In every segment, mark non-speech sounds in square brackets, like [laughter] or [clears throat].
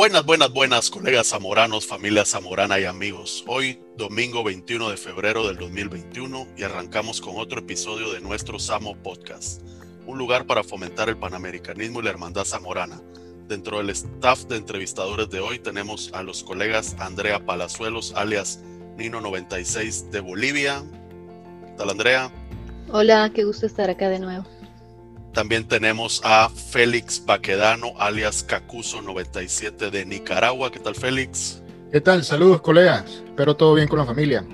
Buenas, buenas, buenas, colegas zamoranos, familia zamorana y amigos. Hoy, domingo 21 de febrero del 2021, y arrancamos con otro episodio de nuestro Samo Podcast, un lugar para fomentar el panamericanismo y la hermandad zamorana. Dentro del staff de entrevistadores de hoy tenemos a los colegas Andrea Palazuelos, alias Nino96 de Bolivia. ¿Qué tal, Andrea? Hola, qué gusto estar acá de nuevo. También tenemos a Félix Baquedano, alias Cacuso 97 de Nicaragua. ¿Qué tal, Félix? ¿Qué tal? Saludos, colegas. Espero todo bien con la familia.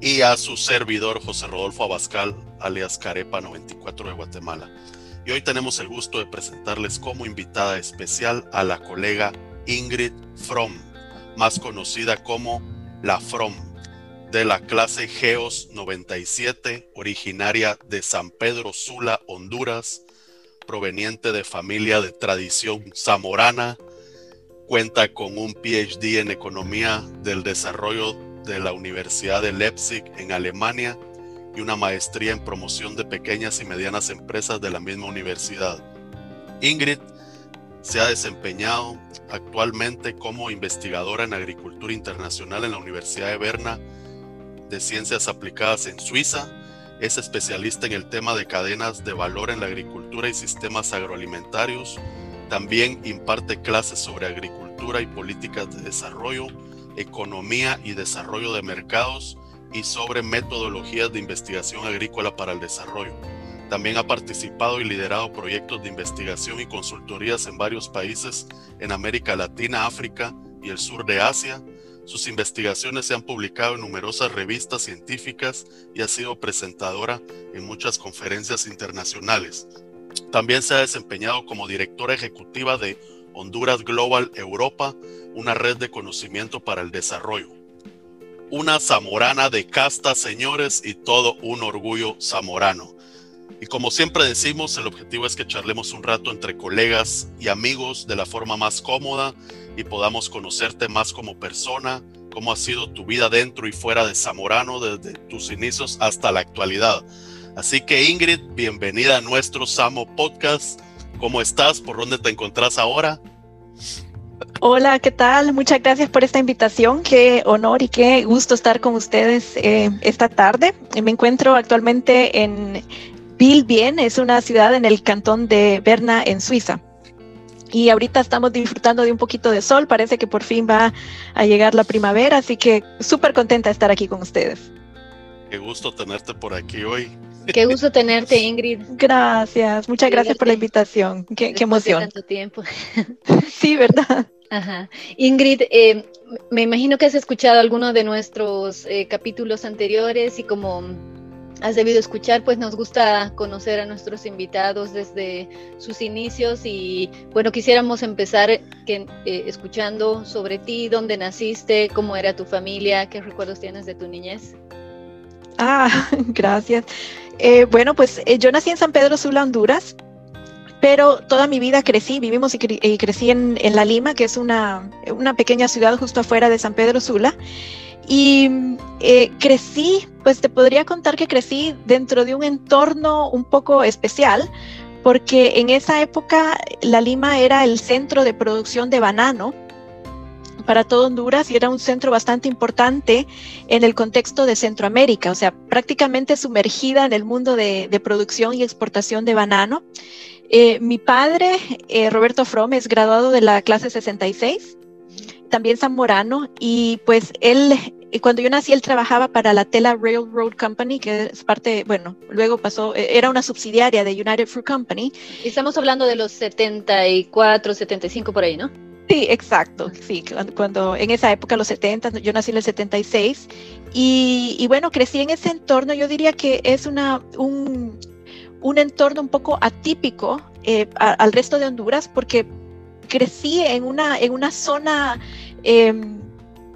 Y a su servidor, José Rodolfo Abascal, alias Carepa 94 de Guatemala. Y hoy tenemos el gusto de presentarles como invitada especial a la colega Ingrid From, más conocida como La From de la clase Geos 97, originaria de San Pedro Sula, Honduras, proveniente de familia de tradición zamorana, cuenta con un PhD en Economía del Desarrollo de la Universidad de Leipzig en Alemania y una maestría en promoción de pequeñas y medianas empresas de la misma universidad. Ingrid se ha desempeñado actualmente como investigadora en agricultura internacional en la Universidad de Berna de Ciencias Aplicadas en Suiza. Es especialista en el tema de cadenas de valor en la agricultura y sistemas agroalimentarios. También imparte clases sobre agricultura y políticas de desarrollo, economía y desarrollo de mercados y sobre metodologías de investigación agrícola para el desarrollo. También ha participado y liderado proyectos de investigación y consultorías en varios países en América Latina, África y el sur de Asia sus investigaciones se han publicado en numerosas revistas científicas y ha sido presentadora en muchas conferencias internacionales. También se ha desempeñado como directora ejecutiva de Honduras Global Europa, una red de conocimiento para el desarrollo. Una zamorana de casta, señores, y todo un orgullo zamorano. Y como siempre decimos, el objetivo es que charlemos un rato entre colegas y amigos de la forma más cómoda y podamos conocerte más como persona, cómo ha sido tu vida dentro y fuera de Zamorano desde tus inicios hasta la actualidad. Así que Ingrid, bienvenida a nuestro Samo Podcast. ¿Cómo estás? ¿Por dónde te encontrás ahora? Hola, ¿qué tal? Muchas gracias por esta invitación. Qué honor y qué gusto estar con ustedes eh, esta tarde. Me encuentro actualmente en Bilbien, es una ciudad en el cantón de Berna, en Suiza y ahorita estamos disfrutando de un poquito de sol, parece que por fin va a llegar la primavera, así que súper contenta de estar aquí con ustedes. Qué gusto tenerte por aquí hoy. Qué gusto tenerte, Ingrid. Gracias, muchas gracias por la invitación. Qué, qué emoción. tanto tiempo. [laughs] sí, ¿verdad? Ajá. Ingrid, eh, me imagino que has escuchado algunos de nuestros eh, capítulos anteriores y como has debido escuchar, pues nos gusta conocer a nuestros invitados desde sus inicios y bueno, quisiéramos empezar eh, escuchando sobre ti, dónde naciste, cómo era tu familia, qué recuerdos tienes de tu niñez. Ah, [laughs] gracias. Eh, bueno, pues eh, yo nací en San Pedro Sula, Honduras, pero toda mi vida crecí, vivimos y, crecí en, en, La Lima, que es una, una pequeña ciudad justo afuera de San Pedro Sula. Y eh, crecí, pues te podría contar que crecí dentro de un entorno un poco especial, porque en esa época La Lima era el centro de producción de banano para todo Honduras y era un centro bastante importante en el contexto de Centroamérica, o sea, prácticamente sumergida en el mundo de, producción y exportación de banano. Eh, mi padre, eh, Roberto From, es graduado de la clase 66 también zamorano y pues él, cuando yo nací, él trabajaba para la Tela Railroad Company, que es parte, bueno, luego pasó, e, era una subsidiaria de United Fruit Company. Estamos hablando de los 74, 75 por ahí, ¿no? Sí, exacto, sí, cuando, en esa época, los 70, yo nací en el 76, y, y bueno, crecí en ese entorno, yo diría que es una, un, un entorno un poco atípico eh, al resto de Honduras, porque crecí en una, en una zona, em,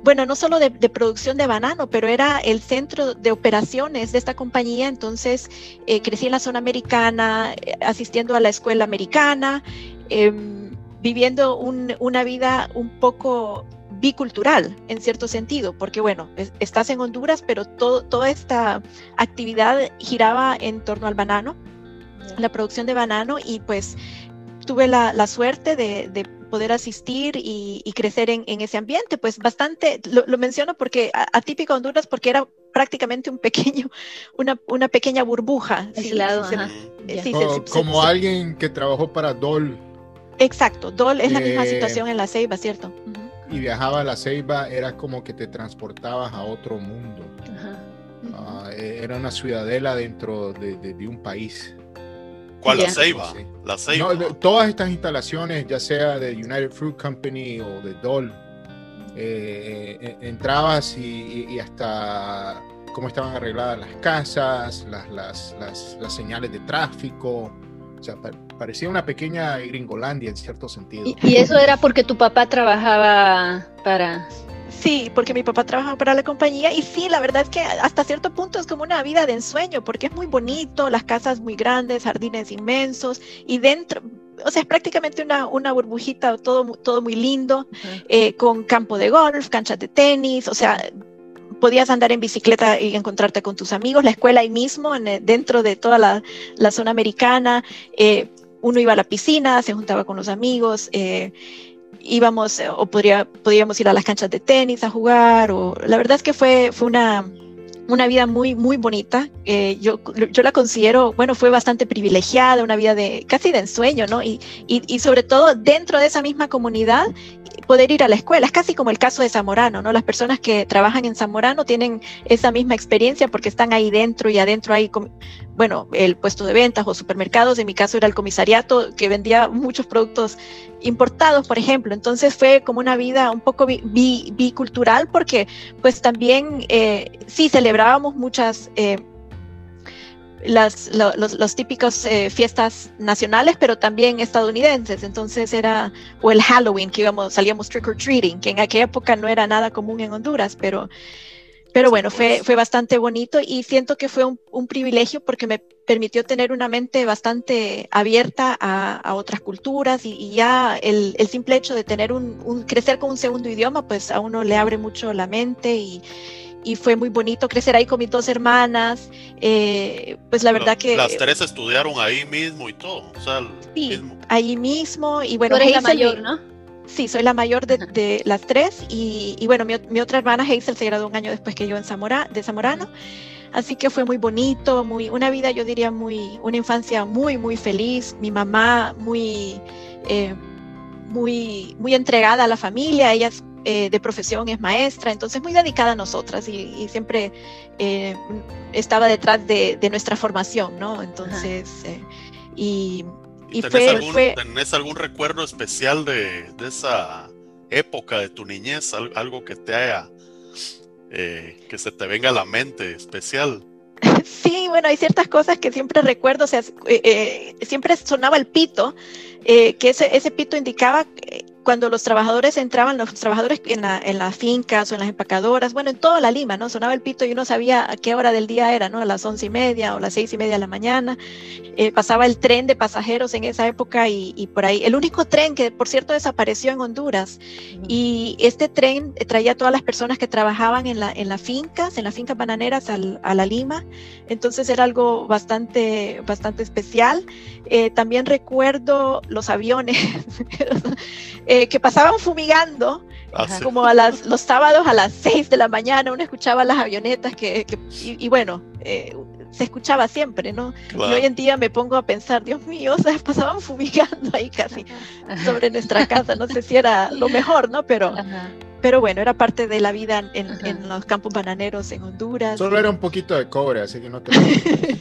bueno, no solo de, producción de banano, pero era el centro de operaciones de esta compañía, entonces eh, crecí en la zona americana, eh, asistiendo a la escuela americana, em, viviendo una vida un poco bicultural en cierto sentido, porque bueno, estás en Honduras, pero todo, toda esta actividad giraba en torno al banano, la producción de banano y pues tuve la, suerte de, poder asistir y, crecer en, ese ambiente. Pues bastante, lo, menciono porque atípico Honduras, porque era prácticamente un pequeño, [laughs] una, una pequeña burbuja. como alguien que trabajó para Dol. Exacto, Dol es la misma eh, situación en la Ceiba, ¿cierto? Y viajaba a la Ceiba, era como que te transportabas a otro mundo. Ah, e, era una ciudadela dentro de un país. ¿Cuál? La Ceiba. La Ceiba. todas estas instalaciones, ya sea de United Fruit Company o de Dole, eh, eh, entrabas y, hasta cómo estaban arregladas las casas, las, las, las, señales de tráfico. O sea, parecía una pequeña gringolandia en cierto sentido. y eso era porque tu papá trabajaba para Sí, porque mi papá trabaja para la compañía y sí, la verdad es que hasta cierto punto es como una vida de ensueño porque es muy bonito, las casas muy grandes, jardines inmensos y dentro, o sea, es prácticamente una, una burbujita, todo, todo muy lindo, eh, con campo de golf, canchas de tenis, o sea, podías andar en bicicleta y encontrarte con tus amigos, la escuela ahí mismo, en, dentro de toda la, la zona americana, eh, uno iba a la piscina, se juntaba con los amigos. Eh, íbamos eh, o podría, podíamos ir a las canchas de tenis a jugar. O, la verdad es que fue, fue una, una vida muy, muy bonita. Eh, yo, yo la considero, bueno, fue bastante privilegiada, una vida de casi de ensueño, ¿no? Y, y, y, sobre todo dentro de esa misma comunidad, poder ir a la escuela. Es casi como el caso de Zamorano, ¿no? Las personas que trabajan en Zamorano tienen esa misma experiencia porque están ahí dentro y adentro hay, bueno, el puesto de ventas o supermercados. En mi caso era el comisariato que vendía muchos productos importados, por ejemplo. Entonces fue como una vida un poco bicultural porque pues también eh, sí celebrábamos muchas... Eh, las los, típicos eh, fiestas nacionales, pero también estadounidenses. Entonces era, o el Halloween, que íbamos, salíamos trick or treating, que en aquella época no era nada común en Honduras, pero, pero bueno, fue, fue bastante bonito y siento que fue un, un privilegio porque me permitió tener una mente bastante abierta a, a otras culturas y, ya el, el, simple hecho de tener un, un, crecer con un segundo idioma, pues a uno le abre mucho la mente y, y fue muy bonito crecer ahí con mis dos hermanas. Eh, pues la verdad que... Las tres estudiaron ahí mismo y todo. O sea, sí, ahí mismo. Y bueno, la mayor, ¿no? Sí, soy la mayor de, las tres. Y, bueno, mi, otra hermana Hazel se graduó un año después que yo en Zamora, de Zamorano. Así que fue muy bonito, muy, una vida, yo diría, muy, una infancia muy, muy feliz. Mi mamá muy, eh, muy, muy entregada a la familia. Ella eh, de profesión es maestra, entonces muy dedicada a nosotras y, siempre eh, estaba detrás de, nuestra formación, ¿no? Entonces, eh, y, y, tenés, algún, ¿tenés algún recuerdo especial de, esa época de tu niñez? Algo que te haya, que se te venga a la mente especial. [laughs] Sí, bueno, hay ciertas cosas que siempre recuerdo, o sea, siempre sonaba el pito, que ese, ese pito indicaba cuando los trabajadores entraban, los trabajadores en, la, en, las fincas o en las empacadoras, bueno, en toda la Lima, ¿no? Sonaba el pito y uno sabía a qué hora del día era, ¿no? A las once y media o las seis y media de la mañana. Eh, pasaba el tren de pasajeros en esa época y, por ahí. El único tren que, por cierto, desapareció en Honduras. Y este tren traía a todas las personas que trabajaban en, la, en las fincas, en las fincas bananeras a la Lima. Entonces era algo bastante, bastante especial. Eh, también recuerdo los aviones. [laughs] Eh, que pasaban fumigando, ah, como a las, los sábados a las [laughs] 6 de la mañana, uno escuchaba las avionetas que, y, bueno, eh, se escuchaba siempre, ¿no? Y hoy en día me pongo a pensar, Dios mío, [laughs] o sea, pasaban fumigando ahí casi sobre nuestra casa, no sé si era lo mejor, ¿no? Pero, pero bueno, era parte de la vida en, los campos bananeros en Honduras. Solo era un poquito de cobre, así que no te... [laughs]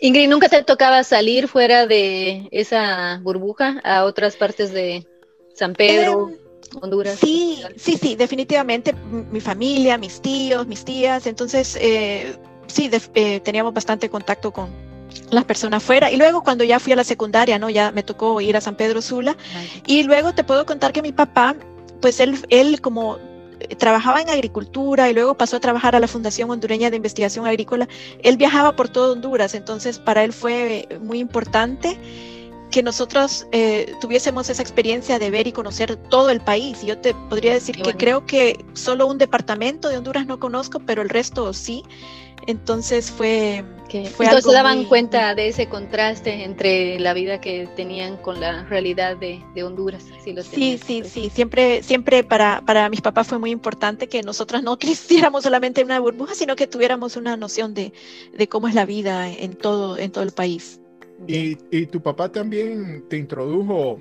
Ingrid, ¿nunca te tocaba salir fuera de esa burbuja a otras partes de San Pedro? Em, Honduras. Sí, sí, sí, definitivamente. Mi familia, mis tíos, mis tías. Entonces, eh, sí, eh, teníamos bastante contacto con las personas fuera. Y luego cuando ya fui a la secundaria, ¿no? Ya me tocó ir a San Pedro Sula. Y luego te puedo contar que mi papá, pues él, él como trabajaba en agricultura y luego pasó a trabajar a la Fundación Hondureña de Investigación Agrícola. Él viajaba por todo Honduras, entonces para él fue muy importante que nosotros eh, tuviésemos esa experiencia de ver y conocer todo el país. Yo te podría decir que creo que solo un departamento de Honduras no conozco, pero el resto sí. Entonces fue... Que, fue entonces se daban cuenta de ese contraste entre la vida que tenían con la realidad de, de Honduras. sí, sí, sí, sí. Siempre, siempre para, para mis papás fue muy importante que nosotras no [laughs] creciéramos solamente en una burbuja, sino que tuviéramos una noción de, de cómo es la vida en todo, en todo el país. ¿Y, y tu papá también te introdujo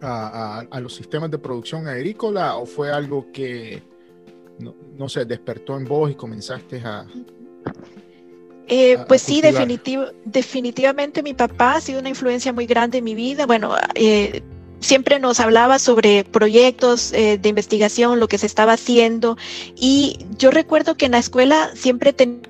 a, a, a, los sistemas de producción agrícola o fue algo que, no, no sé, despertó en vos y comenzaste a... Eh, pues sí, definitivo, definitivamente mi papá ha sido una influencia muy grande en mi vida. Bueno, eh, siempre nos hablaba sobre proyectos eh, de investigación, lo que se estaba haciendo. Y yo recuerdo que en la escuela siempre tenía...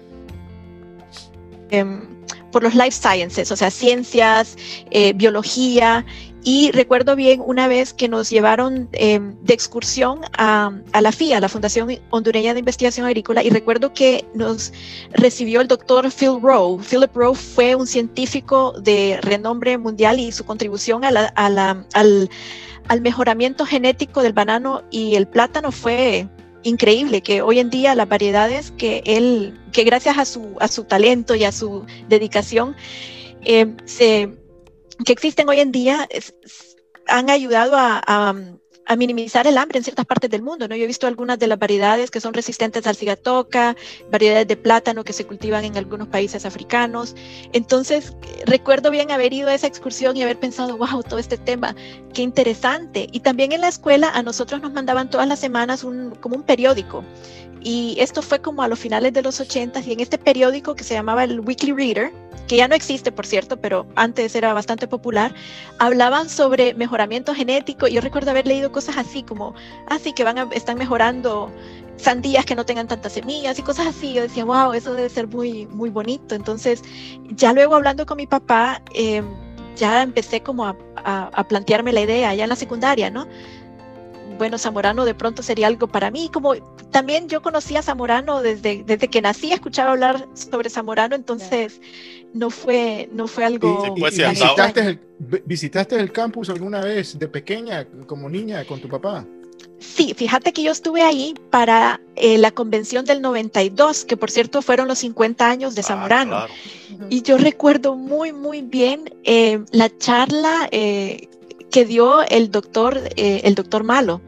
Em, por los life sciences, o sea, ciencias, eh, biología, y recuerdo bien una vez que nos llevaron eh, de excursión a, a, la FIA, la Fundación Hondureña de Investigación Agrícola, y recuerdo que nos recibió el doctor Phil Rowe. Philip Rowe fue un científico de renombre mundial y su contribución a la, al, al mejoramiento genético del banano y el plátano fue increíble que hoy en día las variedades que él, que gracias a su, a su talento y a su dedicación, eh, se, que existen hoy en día, han ayudado a, minimizar el hambre en ciertas partes del mundo. ¿no? Yo he visto algunas de las variedades que son resistentes al cigatoca, variedades de plátano que se cultivan en algunos países africanos. Entonces, recuerdo bien haber ido a esa excursión y haber pensado, wow, todo este tema, qué interesante. Y también en la escuela a nosotros nos mandaban todas las semanas como un periódico. Y esto fue como a los finales de los 80 y en este periódico que se llamaba el Weekly Reader, que ya no existe, por cierto, pero antes era bastante popular, hablaban sobre mejoramiento genético. Y yo recuerdo haber leído cosas así como, así ah, que van a, están mejorando sandías que no tengan tantas semillas y cosas así. Yo decía, wow, eso debe ser muy, muy bonito. Entonces, ya luego hablando con mi papá, eh, ya empecé como a, a, a plantearme la idea ya en la secundaria, ¿no? bueno, Zamorano de pronto sería algo para mí. Como también yo conocía a Zamorano desde, desde que nací, escuchaba hablar sobre Zamorano, entonces no fue, no fue algo... ¿Y, y, visitaste, el, ¿Visitaste el campus alguna vez de pequeña, como niña, con tu papá? Sí, fíjate que yo estuve ahí para eh, la convención del 92, que por cierto fueron los 50 años de Zamorano. Ah, claro. Y yo recuerdo muy, muy bien eh, la charla eh, que dio el doctor, eh, el doctor Malo.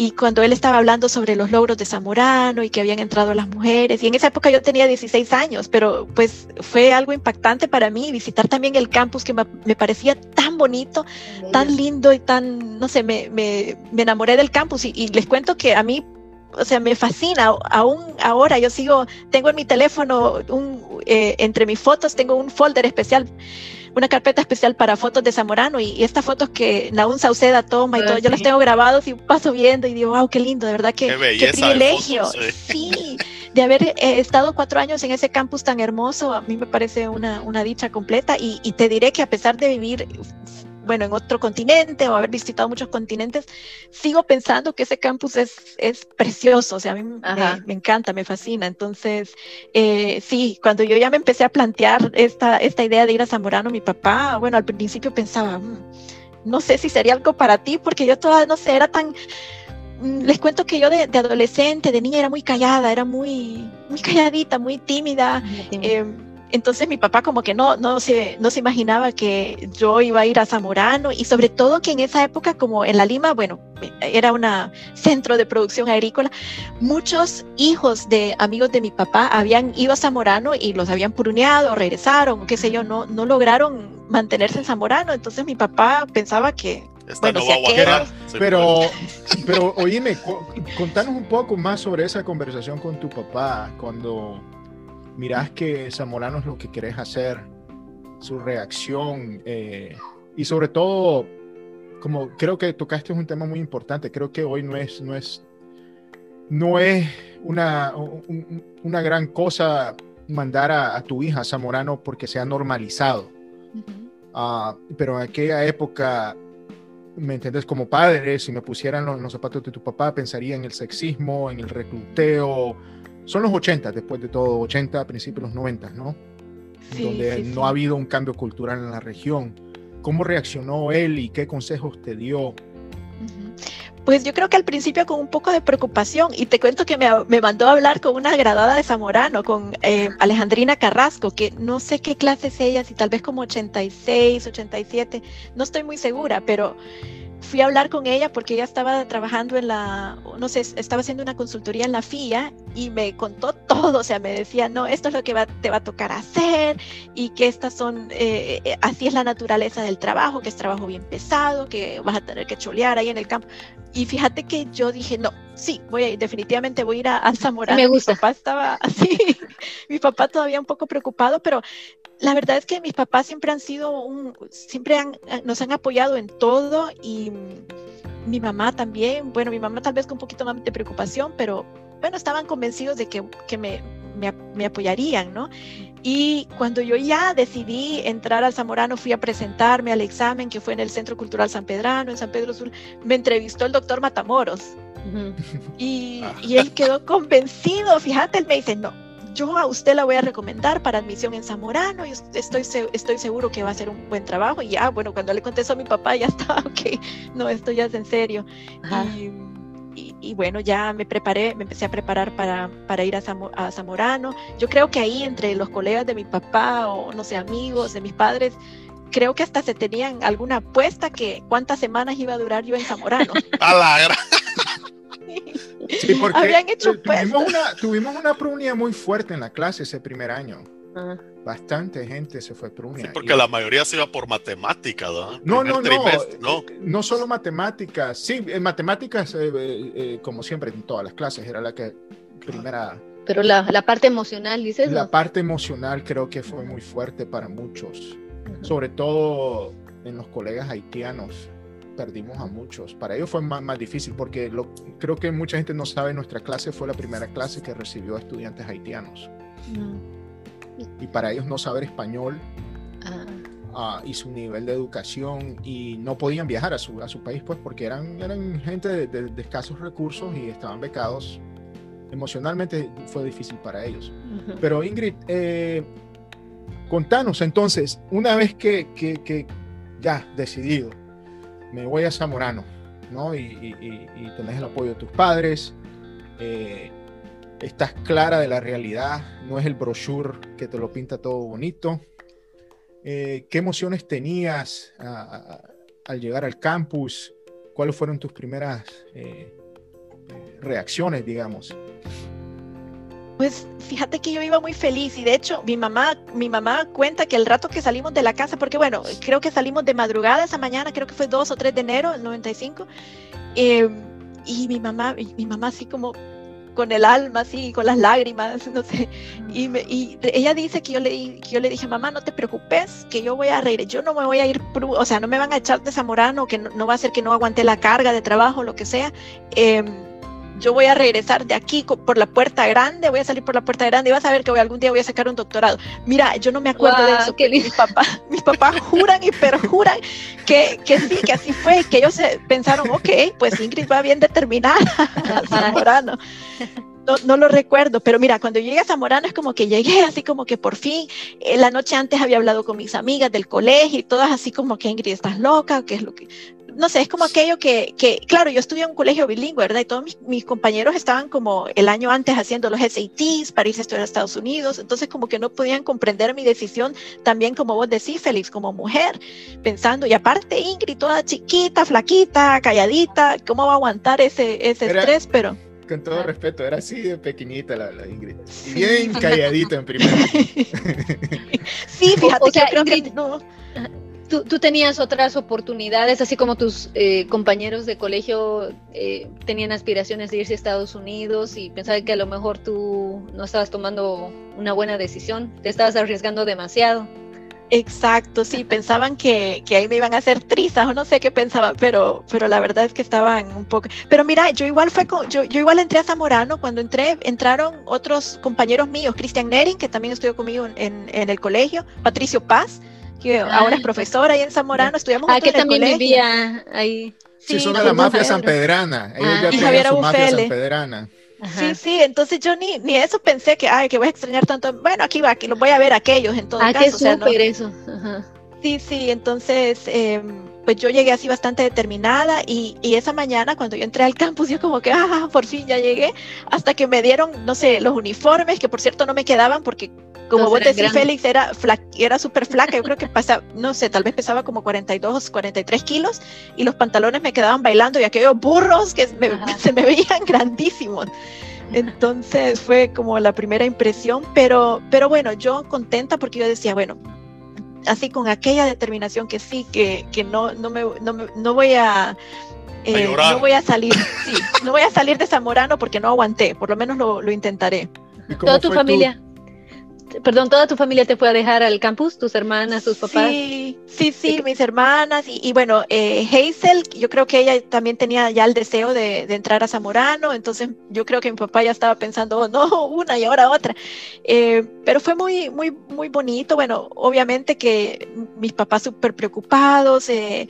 Y cuando él estaba hablando sobre los logros de Zamorano y que habían entrado las mujeres, y en esa época yo tenía 16 años, pero pues fue algo impactante para mí visitar también el campus que me, parecía tan bonito, tan lindo y tan, no sé, me, me, me enamoré del campus. Y, y les cuento que a mí o sea, me fascina. Aún ahora yo sigo, tengo en mi teléfono, un, eh, entre mis fotos, tengo un folder especial una carpeta especial para fotos de Zamorano y, y estas fotos que Naún Sauceda toma y todo, yo las tengo grabados y paso viendo y digo, wow, qué lindo, de verdad que qué, qué privilegio. Fotos, sí. sí. de haber eh, estado cuatro años en ese campus tan hermoso, a mí me parece una, una dicha completa y, y te diré que a pesar de vivir bueno, en otro continente o haber visitado muchos continentes, sigo pensando que ese campus es, es precioso, o sea, a mí me, me, encanta, me fascina. Entonces, eh, sí, cuando yo ya me empecé a plantear esta, esta idea de ir a Zamorano, mi papá, bueno, al principio pensaba, mmm, no sé si sería algo para ti, porque yo todavía, no sé, era tan... Mm, les cuento que yo de, de, adolescente, de niña, era muy callada, era muy, muy calladita, muy tímida. Muy tímida. Eh, entonces mi papá como que no, no, se, no se imaginaba que yo iba a ir a Zamorano y sobre todo que en esa época como en La Lima, bueno, era un centro de producción agrícola, muchos hijos de amigos de mi papá habían ido a Zamorano y los habían puruneado, regresaron, qué sé yo, no, no lograron mantenerse en Zamorano. Entonces mi papá pensaba que esta bueno, no si aquel... pero, pero oíme, contanos un poco más sobre esa conversación con tu papá cuando mirás que Zamorano es lo que querés hacer, su reacción eh, y sobre todo, como creo que tocaste un tema muy importante, creo que hoy no es, no es, no es una, un, una gran cosa mandar a, a, tu hija Zamorano porque se ha normalizado. Uh -huh. uh, pero en aquella época, ¿me entiendes? Como padre, si me pusieran los, los zapatos de tu papá, pensaría en el sexismo, en el recluteo, son los 80, después de todo, 80, principios de los 90, ¿no? Sí, Donde sí, no sí. ha habido un cambio cultural en la región. ¿Cómo reaccionó él y qué consejos te dio? Pues yo creo que al principio con un poco de preocupación y te cuento que me, me mandó a hablar con una graduada de Zamorano, con eh, Alejandrina Carrasco, que no sé qué clase es ella, si tal vez como 86, 87, no estoy muy segura, pero fui a hablar con ella porque ella estaba trabajando en la, no sé, estaba haciendo una consultoría en la FIA y me contó [laughs] todo, o sea, me decía, no, esto es lo que te va a tocar hacer y que estas son, eh, eh, así es la naturaleza del trabajo, que es trabajo bien pesado, que vas a tener que cholear ahí en el campo. Y fíjate que yo dije, no, sí, voy a ir, definitivamente voy a ir a, Zamora. Me gusta. Mi papá estaba [laughs] así, mi papá todavía un poco preocupado, pero la verdad es que mis papás siempre han sido un, siempre han, nos han apoyado en todo y mi mamá también, bueno, mi mamá tal vez con un poquito más de preocupación, pero bueno, estaban convencidos de que, que me, me, me, apoyarían, ¿no? Y cuando yo ya decidí entrar al Zamorano, fui a presentarme al examen que fue en el Centro Cultural San Pedrano, en San Pedro Sur, me entrevistó el doctor Matamoros. y, ah. y él quedó convencido, fíjate, él me dice, no, yo a usted la voy a recomendar para admisión en Zamorano y estoy, estoy seguro que va a ser un buen trabajo. Y ya, bueno, cuando le contestó a mi papá, ya estaba, [laughs] ok, no, esto ya es en serio. Y, bueno, ya me preparé, me empecé a preparar para, para ir a, a, Zamorano. Yo creo que ahí entre los colegas de mi papá o, no sé, amigos de mis padres, creo que hasta se tenían alguna apuesta que cuántas semanas iba a durar yo en Zamorano. [laughs] a la Sí, porque Habían hecho tuvimos una, tuvimos una prunia muy fuerte en la clase ese primer año. Ah. Bastante gente se fue prunia. Sí, porque la mayoría se iba por matemáticas, ¿no? No, no, no, no. solo matemáticas. Sí, en matemáticas, eh, eh, eh, como siempre en todas las clases, era la que primera... Pero la, la parte emocional, dices. La parte emocional creo que fue muy fuerte para muchos, sobre todo en los colegas haitianos perdimos a muchos. Para ellos fue más, más difícil porque lo, creo que mucha gente no sabe, nuestra clase fue la primera clase que recibió a estudiantes haitianos. Mm. Y para ellos no saber español ah. Ah, y su nivel de educación y no podían viajar a su, a su país pues porque eran, eran gente de, escasos recursos y estaban becados. Emocionalmente fue difícil para ellos. Pero Ingrid, eh, contanos entonces, una vez que, que, que ya decidido, me voy a Zamorano, ¿no? Y, tenés el apoyo de tus padres, eh, estás clara de la realidad, no es el brochure que te lo pinta todo bonito. Eh, ¿Qué emociones tenías al llegar al campus? ¿Cuáles fueron tus primeras eh, reacciones, digamos? Pues fíjate que yo iba muy feliz y de hecho mi mamá, mi mamá cuenta que el rato que salimos de la casa, porque bueno, creo que salimos de madrugada esa mañana, creo que fue 2 o 3 de enero del 95, eh, y mi mamá, mi mamá así como con el alma, así, con las lágrimas, no sé, y, y ella dice que yo, le, que yo le dije, mamá, no te preocupes, que yo voy a reír, yo no me voy a ir, o sea, no me van a echar de Zamorano, que no, no va a ser que no aguante la carga de trabajo, lo que sea. Eh, yo voy a regresar de aquí por la puerta grande, voy a salir por la puerta grande y vas a ver que voy, algún día voy a sacar un doctorado. Mira, yo no me acuerdo de eso, que mis papás, mis papás [laughs] juran y perjuran que, que sí, que así fue, que ellos pensaron, ok, pues Ingrid va bien determinada, Zamorano. [laughs] No, no, lo recuerdo, pero mira, cuando llegué a Zamorano es como que llegué así como que por fin, eh, la noche antes había hablado con mis amigas del colegio y todas así como que Ingrid, ¿estás loca? ¿Qué es lo que, no sé, es como aquello que, que, claro, yo estudié en un colegio bilingüe, ¿verdad? Y todos mis, mis, compañeros estaban como el año antes haciendo los SATs para irse a estudiar a Estados Unidos, entonces como que no podían comprender mi decisión también como vos decís, Félix, como mujer, pensando, y aparte Ingrid, toda chiquita, flaquita, calladita, ¿cómo va a aguantar ese, ese estrés? Pero... Con todo respeto, era así de pequeñita la, la Ingrid. Bien calladita en primer [laughs] Sí, fíjate o, sea, que Ingrid, no tú, tenías otras oportunidades, así como tus eh, compañeros de colegio eh, tenían aspiraciones de irse a Estados Unidos y pensaban que a lo mejor tú no estabas tomando una buena decisión, te estabas arriesgando demasiado. Exacto, sí, pensaban que, que, ahí me iban a hacer trizas o no sé qué pensaban, pero, pero la verdad es que estaban un poco... Pero mira, yo igual fue con, yo, yo igual entré a Zamorano, cuando entré entraron otros compañeros míos, Cristian Nering, que también estudió conmigo en, en el colegio, Patricio Paz, que ahora es profesora ahí en Zamorano, estudiamos Ah, que también vivía ahí. Sí, son de la mafia sanpedrana. Ah, su mafia sanpedrana. Sí, sí, entonces yo ni, ni eso pensé que, ay, que voy a extrañar tanto. Bueno, aquí va, aquí los voy a ver aquellos en todo ah, caso. Qué súper eso. Sí, sí, entonces, eh, pues yo llegué así bastante determinada y, y, esa mañana cuando yo entré al campus yo como que, ah, por fin ya llegué, hasta que me dieron, no sé, los uniformes, que por cierto no me quedaban porque como vos decís, Félix, era, era súper flaca, yo creo que pasaba, no sé, tal vez pesaba como 42, 43 kilos y los pantalones me quedaban bailando y aquellos burros que [laughs] se me veían grandísimos. Entonces fue como la primera impresión, pero, pero bueno, yo contenta porque yo decía, bueno, así con aquella determinación que sí, que, que no, no, me, no, no voy a... Eh, no voy a salir, sí, no voy a salir de Zamorano porque no aguanté, por lo menos lo, lo intentaré. ¿Toda tu familia? Perdón, toda tu familia te fue a dejar al campus, tus hermanas, tus papás. Sí, sí, sí, mis hermanas y, bueno, eh, Hazel, yo creo que ella también tenía ya el deseo de, entrar a Zamorano, entonces yo creo que mi papá ya estaba pensando, oh, no, [laughs] una y ahora otra. Eh, pero fue muy, muy, muy bonito. Bueno, obviamente que mis papás súper preocupados. Eh,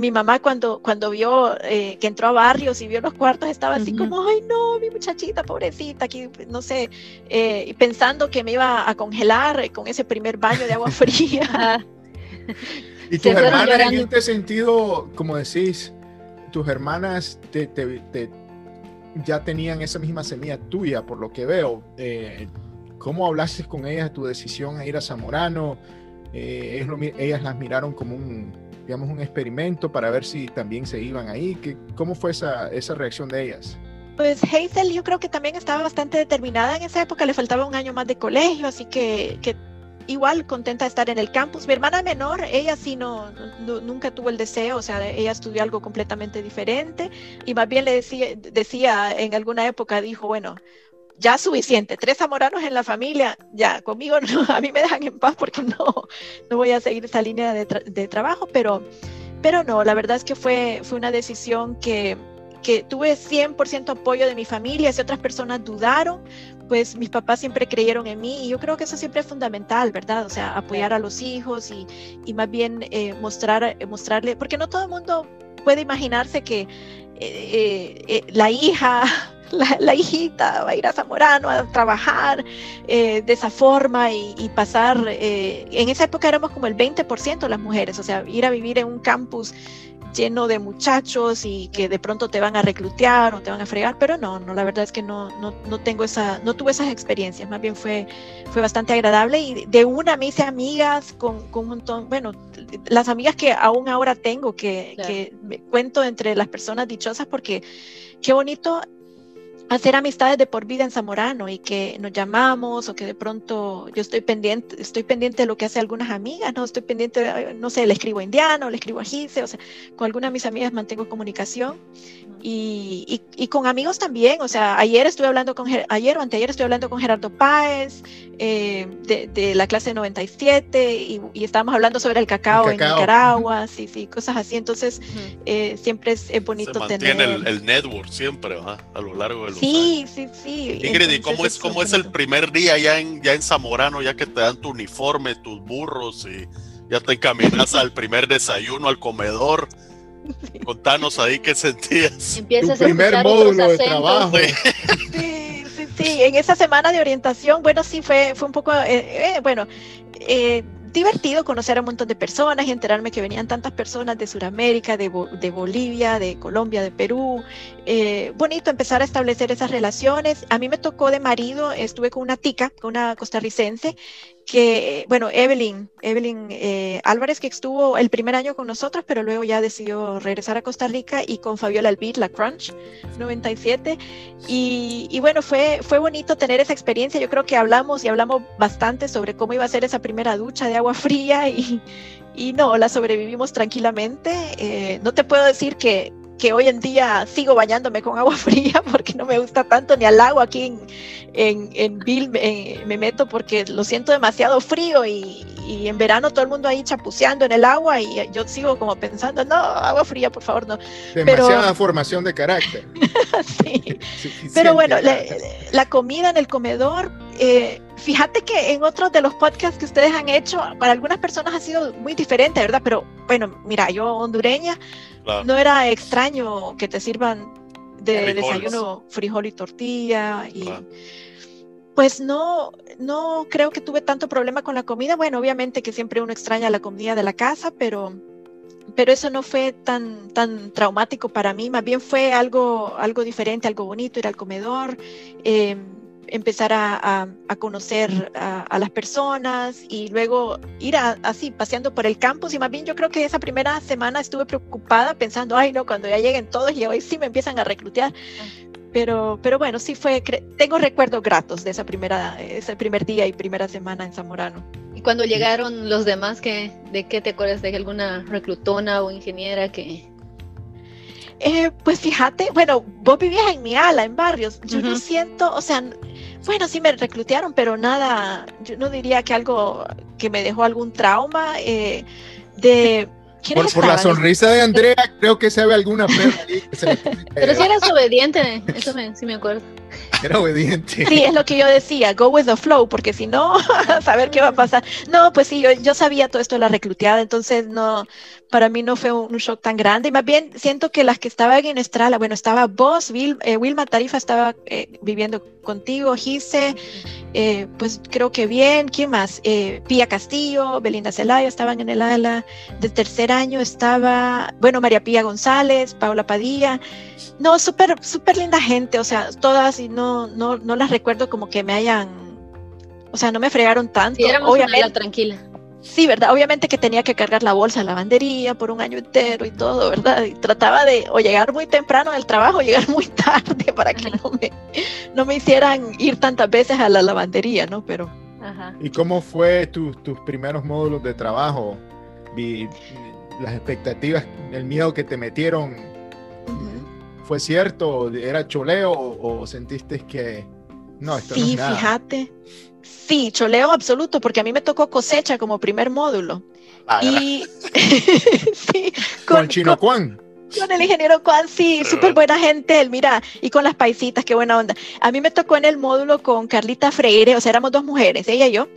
mi mamá cuando, cuando vio eh, que entró a barrios y vio los cuartos estaba así como, ay no, mi muchachita, pobrecita, aquí, no sé, eh, pensando que me iba a congelar con ese primer baño de agua [laughs] fría. [laughs] y tus hermanas en este sentido, como decís, tus hermanas te, ya tenían esa misma semilla tuya, por lo que veo. ¿Cómo hablaste con ellas de tu decisión a ir a Zamorano? ellas las miraron como un digamos, un experimento para ver si también se iban ahí? ¿Qué, ¿Cómo fue esa, esa reacción de ellas? Pues Hazel yo creo que también estaba bastante determinada en esa época, le faltaba un año más de colegio, así que, que igual contenta de estar en el campus. Mi hermana menor, ella sí no, nunca tuvo el deseo, o sea, ella estudió algo completamente diferente y más bien le decía, decía en alguna época, dijo, bueno, ya suficiente, tres zamoranos en la familia, ya conmigo no, [laughs] a mí me dejan en paz porque no, no voy a seguir esa línea de, de trabajo, pero, pero no, la verdad es que fue, fue una decisión que, que tuve 100% apoyo de mi familia, si otras personas dudaron, pues mis papás siempre creyeron en mí y yo creo que eso siempre es fundamental, ¿verdad? O sea, apoyar a los hijos y, y más bien eh, mostrar, mostrarle, porque no todo el mundo puede imaginarse que eh, eh, la hija la, hijita va a ir a Zamorano a trabajar eh, de esa forma y, pasar, eh, en esa época éramos como el 20% las mujeres, o sea, ir a vivir en un campus lleno de muchachos y que de pronto te van a reclutear o te van a fregar, pero no, no, la verdad es que no, no, no tengo esa, no tuve esas experiencias, más bien fue, fue bastante agradable y de una me hice amigas con, con un montón, bueno, las amigas que aún ahora tengo, que, que me cuento entre las personas dichosas porque qué bonito hacer amistades de por vida en Zamorano y que nos llamamos o que de pronto yo estoy pendiente, estoy pendiente de lo que hace algunas amigas, no estoy pendiente, no sé, le escribo a Indiano, le escribo a Gise, o sea, con algunas de mis amigas mantengo comunicación y, y, con amigos también, o sea, ayer estuve hablando con, ayer o anteayer estuve hablando con Gerardo Páez eh, de, de, la clase 97 y, y estábamos hablando sobre el cacao, en Nicaragua, sí, sí, cosas así, entonces eh, siempre es, bonito Se mantiene El, el network siempre, a lo largo del Sí, sí, sí. Ingrid, ¿y cómo es, cómo es el primer día ya en, ya en Zamorano, ya que te dan tu uniforme, tus burros y ya te encaminas al primer desayuno, al comedor? Contanos ahí qué sentías. Empiezas tu primer módulo de trabajo. Sí, sí, sí. En esa semana de orientación, bueno, sí fue, fue un poco, eh, eh, bueno, eh, divertido conocer a un montón de personas y enterarme que venían tantas personas de Sudamérica, de, de Bolivia, de Colombia, de Perú. Eh, bonito empezar a establecer esas relaciones. A mí me tocó de marido, estuve con una tica, con una costarricense, que, bueno, Evelyn, Evelyn eh, Álvarez, que estuvo el primer año con nosotros, pero luego ya decidió regresar a Costa Rica y con Fabiola Albit, la Crunch 97. Y, y, bueno, fue, fue bonito tener esa experiencia. Yo creo que hablamos y hablamos bastante sobre cómo iba a ser esa primera ducha de agua [laughs] fría y, y no, la sobrevivimos tranquilamente. Eh, no te puedo decir que, que hoy en día sigo bañándome con agua [laughs] fría porque no me gusta tanto ni al agua aquí en, en, en Bill me, meto porque lo siento demasiado frío y, y, en verano todo el mundo ahí chapuceando en el agua y yo sigo como pensando, no, agua fría, por favor, no. Demasiada formación de carácter. [laughs] sí. [laughs] Pero bueno, la, la, comida en el comedor, eh, fíjate que en otros de los podcasts que ustedes han hecho, para algunas personas ha sido muy diferente, ¿verdad? Pero bueno, mira, yo hondureña, no era extraño que te sirvan de desayuno frijol y tortilla y pues no no creo que tuve tanto problema con la comida. Bueno obviamente que siempre uno extraña la comida de la casa pero pero eso no fue tan, tan traumático para mí, más bien fue algo, algo diferente, algo bonito, ir al comedor, eh, empezar a, a, conocer a, las personas y luego ir así paseando por el campus y más bien yo creo que esa primera semana estuve preocupada pensando, ay no, cuando ya lleguen todos y hoy sí me empiezan a reclutar. Pero, pero bueno, sí fue, tengo recuerdos gratos de esa primera, ese primer día y primera semana en Zamorano. ¿Y cuando llegaron los demás, que, de qué te acuerdas? ¿De alguna reclutona o ingeniera que, eh, pues fíjate, bueno, vos vivías en mi ala, en barrios. Yo no siento, o sea, bueno, sí me reclutearon, pero nada, yo no diría que algo que me dejó algún trauma eh, de... Por, por, la sonrisa de Andrea, creo que se ve alguna Pero si eras obediente, eso sí me acuerdo. [laughs] Era obediente. Sí, es lo que yo decía, go with the flow, porque si no, [laughs] saber qué va a pasar. No, pues sí, yo, yo sabía todo esto de la recluteada, entonces no, para mí no fue un, shock tan grande. Y más bien siento que las que estaban en Estrala, bueno, estaba vos, eh, Wilma Tarifa estaba eh, viviendo contigo, Gise, eh, pues creo que bien. ¿Quién más? Pía Castillo, Belinda Celaya estaban en el ala. De tercer año estaba, bueno, María Pía González, Paula Padilla. No, súper, súper linda gente, o sea, todas y no, no, no las recuerdo como que me hayan, o sea, no me fregaron tanto. Sí, Obviamente, tranquila. Sí, ¿verdad? Obviamente que tenía que cargar la bolsa de lavandería por un año entero y todo, ¿verdad? Y trataba de o llegar muy temprano del trabajo o [laughs] llegar muy tarde para que no me, no me hicieran ir tantas veces a la lavandería, ¿no? Pero... ¿Y cómo fue tus primeros módulos de trabajo? Las expectativas, el miedo que te metieron, ¿fue cierto? ¿Era choleo o, sentiste que no, esto sí, no es nada? fíjate. Sí, choleo absoluto, porque a mí me tocó cosecha como primer módulo. Ah, y [laughs] sí, con, Chino Juan. Con el ingeniero Juan, sí, súper buena gente él, mira, y con las paisitas, qué buena onda. A mí me tocó en el módulo con Carlita Freire, o sea, éramos dos mujeres, ella y yo.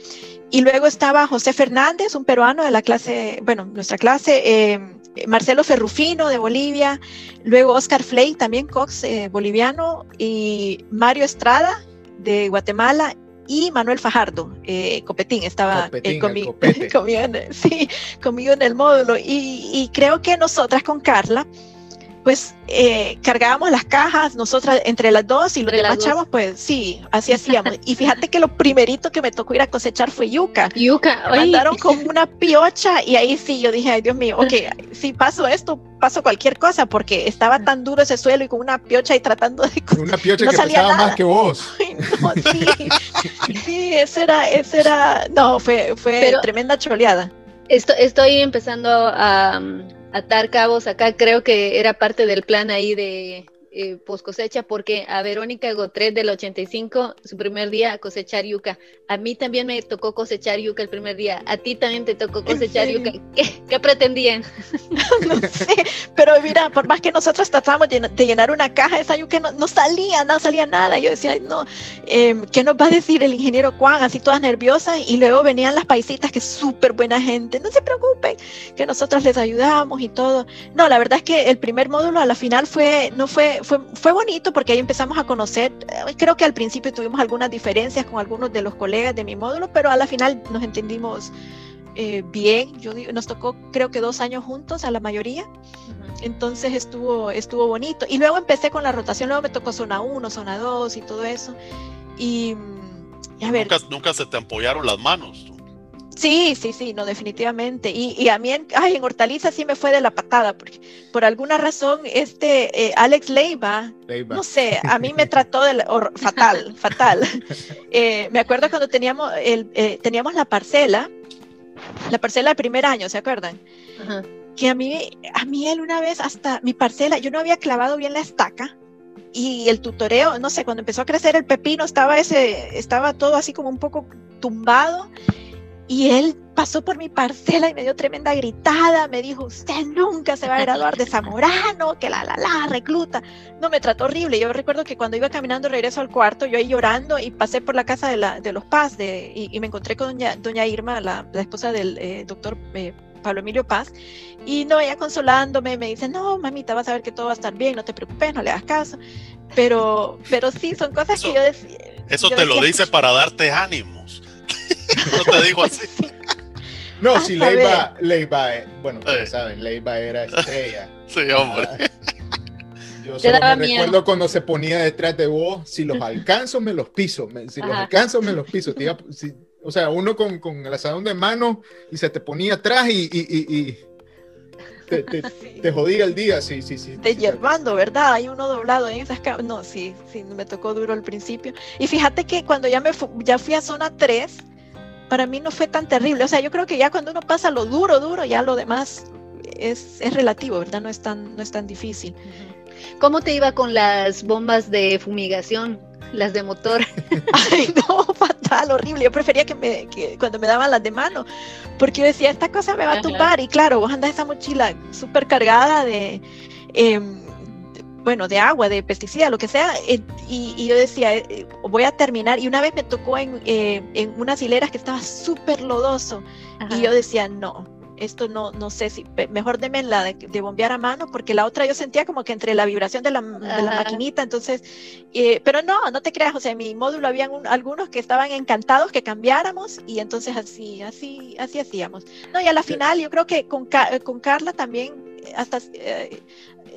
Y luego estaba José Fernández, un peruano de la clase, bueno, nuestra clase, eh, Marcelo Ferrufino de Bolivia, luego Oscar Fley, también Cox, eh, boliviano, y Mario Estrada de Guatemala y Manuel Fajardo, eh, Copetín, estaba eh, conmigo, [laughs] en, sí, conmigo en el módulo. Y, y creo que nosotras con Carla, pues eh, cargábamos las cajas, nosotras entre las dos y los demás chavos, pues sí, así [laughs] hacíamos. y fíjate que lo primerito que me tocó ir a cosechar fue yuca. Yuca, me mandaron con una piocha y ahí sí yo dije, ay Dios mío, ok, si paso esto, paso cualquier cosa, porque estaba tan duro ese suelo y con una piocha y tratando de. Una piocha que pesaba más que vos. [laughs] no, sí, sí, ese era, ese era, no, fue, fue tremenda choleada. estoy empezando a atar cabos acá, creo que era parte del plan ahí de eh, post cosecha, porque a Verónica Gotret del 85, su primer día, cosechar yuca. A mí también me tocó cosechar yuca el primer día. A ti también te tocó cosechar yuca. ¿Qué, pretendían? [laughs] no sé, pero mira, por más que nosotros tratábamos de llenar una caja, esa yuca no, salía, no salía nada. Yo decía, no, eh, ¿qué nos va a decir el ingeniero Juan? Así todas nerviosas. Y luego venían las paisitas, que súper buena gente. No se preocupen, que nosotros les ayudamos y todo. No, la verdad es que el primer módulo a la final fue, no fue, fue, fue bonito porque ahí empezamos a conocer. Eh, creo que al principio tuvimos algunas diferencias con algunos de los colegas de mi módulo, pero a la final nos entendimos eh, bien. Yo nos tocó creo que dos años juntos a la mayoría. Entonces estuvo, estuvo bonito. Y luego empecé con la rotación, luego me tocó zona 1, zona 2 y todo eso. Y, a ver. Nunca, nunca se te apoyaron las manos. Sí, sí, sí, no, definitivamente. Y, a mí en, ay, en Hortaliza sí me fue de la patada, porque por alguna razón este eh, Alex Leiva, no sé, a mí me trató de fatal, [laughs] fatal. Eh, me acuerdo cuando teníamos, el, eh, teníamos la parcela, la parcela del primer año, ¿se acuerdan? Que a mí, a mí él una vez hasta mi parcela, yo no había clavado bien la estaca y el tutoreo, no sé, cuando empezó a crecer el pepino estaba ese, estaba todo así como un poco tumbado y él pasó por mi parcela y me dio tremenda gritada, me dijo, usted nunca se va a graduar de Zamorano, que la, la, la, recluta. No, me trató horrible. Yo recuerdo que cuando iba caminando regreso al cuarto, yo ahí llorando y pasé por la casa de, la, de los Paz de, y, me encontré con doña, doña Irma, la, la esposa del eh, doctor eh, Pablo Emilio Paz, y no, ella consolándome, me dice, no, mamita, vas a ver que todo va a estar bien, no te preocupes, no le hagas caso. Pero, pero sí, son cosas que yo decía. Eso te lo dice para darte ánimo. [laughs] no te digo así. No, si Leiva, Leiva, eh, bueno, ustedes saben, Leiva era estrella. [laughs] sí, hombre. Yo solo me recuerdo cuando se ponía detrás de vos, si los [laughs] alcanzo, me los piso, si los alcanzo, me los piso. o sea, uno con, con el asadón de mano y se te ponía atrás y, y, te, te, jodía el día, sí, sí, sí. Te hierbando, ¿verdad? Hay uno doblado en esas No, sí, sí, me tocó duro al principio. Y fíjate que cuando ya, me ya fui a zona 3, para mí no fue tan terrible. O sea, yo creo que ya cuando uno pasa lo duro, duro, ya lo demás es, es relativo, ¿verdad? No es tan, no es tan difícil. ¿Cómo te iba con las bombas de fumigación? Las de motor. [laughs] Ay, no, fatal, horrible. Yo prefería que, me, que cuando me daban las de mano, porque yo decía, esta cosa me va a tumbar. Y claro, vos andas esa mochila súper cargada de, em, bueno, de agua, de pesticida, lo que sea. Eh, y, yo decía, eh, voy a terminar. Y una vez me tocó en, eh, en unas hileras que estaba súper lodoso. Y yo decía, no, esto no, no sé si, mejor deme la de, bombear a mano, porque la otra yo sentía como que entre la vibración de la, de la maquinita, entonces, eh, pero no, no te creas, o sea, en mi módulo habían algunos que estaban encantados que cambiáramos y entonces así, así, así hacíamos. No, y a la final yo creo que con, con Carla también, hasta eh,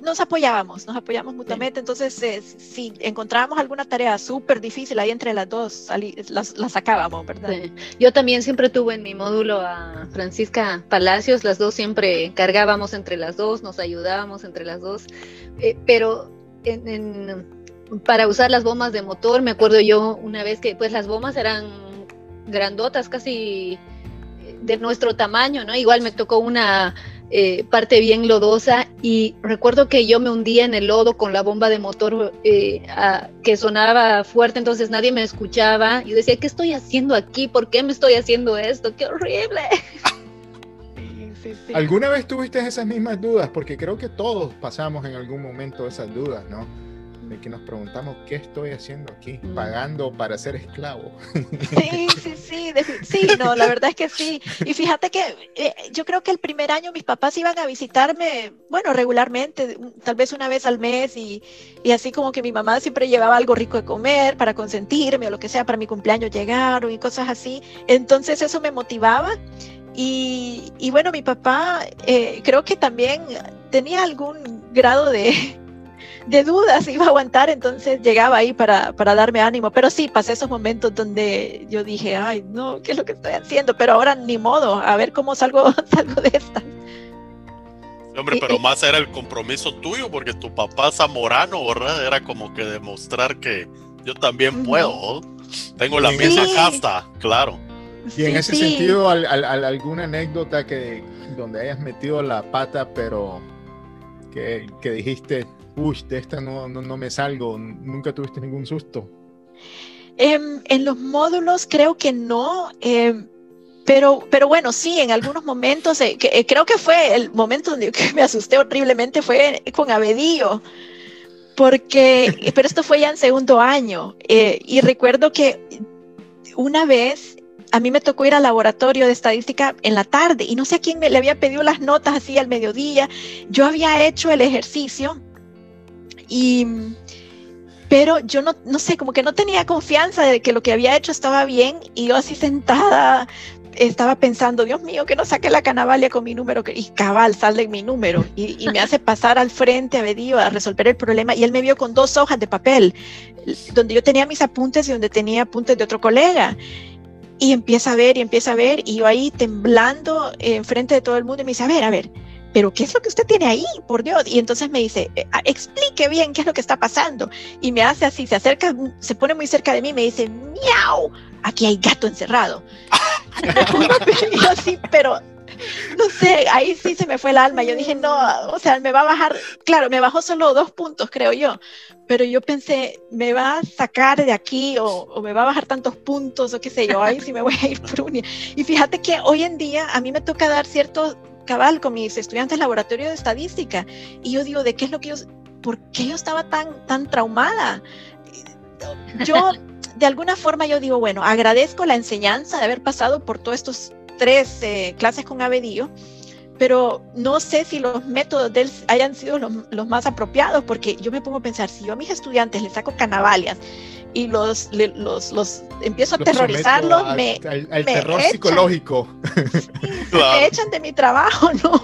nos apoyábamos, nos apoyamos mutuamente. Entonces, eh, si encontrábamos alguna tarea súper difícil ahí entre las dos, las, sacábamos, ¿verdad? Yo también siempre tuve en mi módulo a Francisca Palacios, las dos siempre cargábamos entre las dos, nos ayudábamos entre las dos, eh, pero para usar las bombas de motor, me acuerdo yo una vez que pues las bombas eran grandotas, casi de nuestro tamaño, ¿no? Igual me tocó una eh, parte bien lodosa y recuerdo que yo me hundía en el lodo con la bomba de motor eh, que sonaba fuerte, entonces nadie me escuchaba y decía, ¿qué estoy haciendo aquí? ¿Por qué me estoy haciendo esto? ¡Qué horrible! ¿Alguna vez tuviste esas mismas dudas? Porque creo que todos pasamos en algún momento esas dudas, ¿no? Que nos preguntamos qué estoy haciendo aquí, pagando para ser esclavo. Sí, sí, sí, sí, no, la verdad es que sí. Y fíjate que eh, yo creo que el primer año mis papás iban a visitarme, bueno, regularmente, tal vez una vez al mes y, y así como que mi mamá siempre llevaba algo rico de comer para consentirme o lo que sea, para mi cumpleaños llegaron y cosas así. Entonces eso me motivaba. Y, y bueno, mi papá eh, creo que también tenía algún grado de, de dudas [laughs] iba a aguantar, entonces llegaba ahí para, para, darme ánimo. Pero sí, pasé esos momentos donde yo dije, ay, no, ¿qué es lo que estoy haciendo? Pero ahora ni modo, a ver cómo salgo, [laughs] salgo de esta. Hombre, pero más era el compromiso tuyo, porque tu papá zamorano, ¿verdad? Era como que demostrar que yo también puedo. Tengo la misma casta, claro. Y en ese sentido, alguna anécdota que donde hayas metido la pata, pero que, que dijiste, uy, de esta no, no, me salgo, nunca tuviste ningún susto. Em, en los módulos creo que no, em, pero, pero bueno, sí, en algunos momentos, eh, eh, creo que fue el momento donde [laughs] me asusté horriblemente, fue con Abedío, porque, pero esto fue ya en segundo año, eh, y recuerdo que una vez a mí me tocó ir al laboratorio de estadística en la tarde y no sé a quién me le había pedido las notas así al mediodía. Yo había hecho el ejercicio y, pero yo no, no sé, como que no tenía confianza de que lo que había hecho estaba bien y yo así sentada estaba pensando, Dios mío, que no saque la canavalia con mi número y cabal sale mi número y, me hace pasar al frente a Bedío a resolver el problema y él me vio con dos hojas de papel donde yo tenía mis apuntes y donde tenía apuntes de otro colega. Y empieza a ver y empieza a ver y yo ahí temblando enfrente de todo el mundo y me dice, a ver, a ver, pero ¿qué es lo que usted tiene ahí? Por Dios. Y entonces me dice, eh, ah, explique bien qué es lo que está pasando. Y me hace así, se acerca, se pone muy cerca de mí y me dice, miau, aquí hay gato encerrado. [laughs] y yo así, pero no sé, ahí sí se me fue el alma. Yo dije, no, o sea, me va a bajar, claro, me bajó solo dos puntos, creo yo, pero yo pensé, me va a sacar de aquí o, o me va a bajar tantos puntos o qué sé yo, ahí sí me voy a ir por Y fíjate que hoy en día a mí me toca dar ciertos cabal con mis estudiantes laboratorio de estadística y yo digo, ¿de qué es lo que yo, por qué yo estaba tan, tan traumada? Yo, [laughs] de alguna forma, yo digo, bueno, agradezco la enseñanza de haber pasado por todos estos tres eh, clases con Abedío, pero no sé si los métodos de él hayan sido los, los, más apropiados, porque yo me pongo a pensar, si yo a mis estudiantes les saco canavalias y los, los, los empiezo a aterrorizarlos, me, al, terror psicológico. [laughs] Me echan de mi trabajo, ¿no?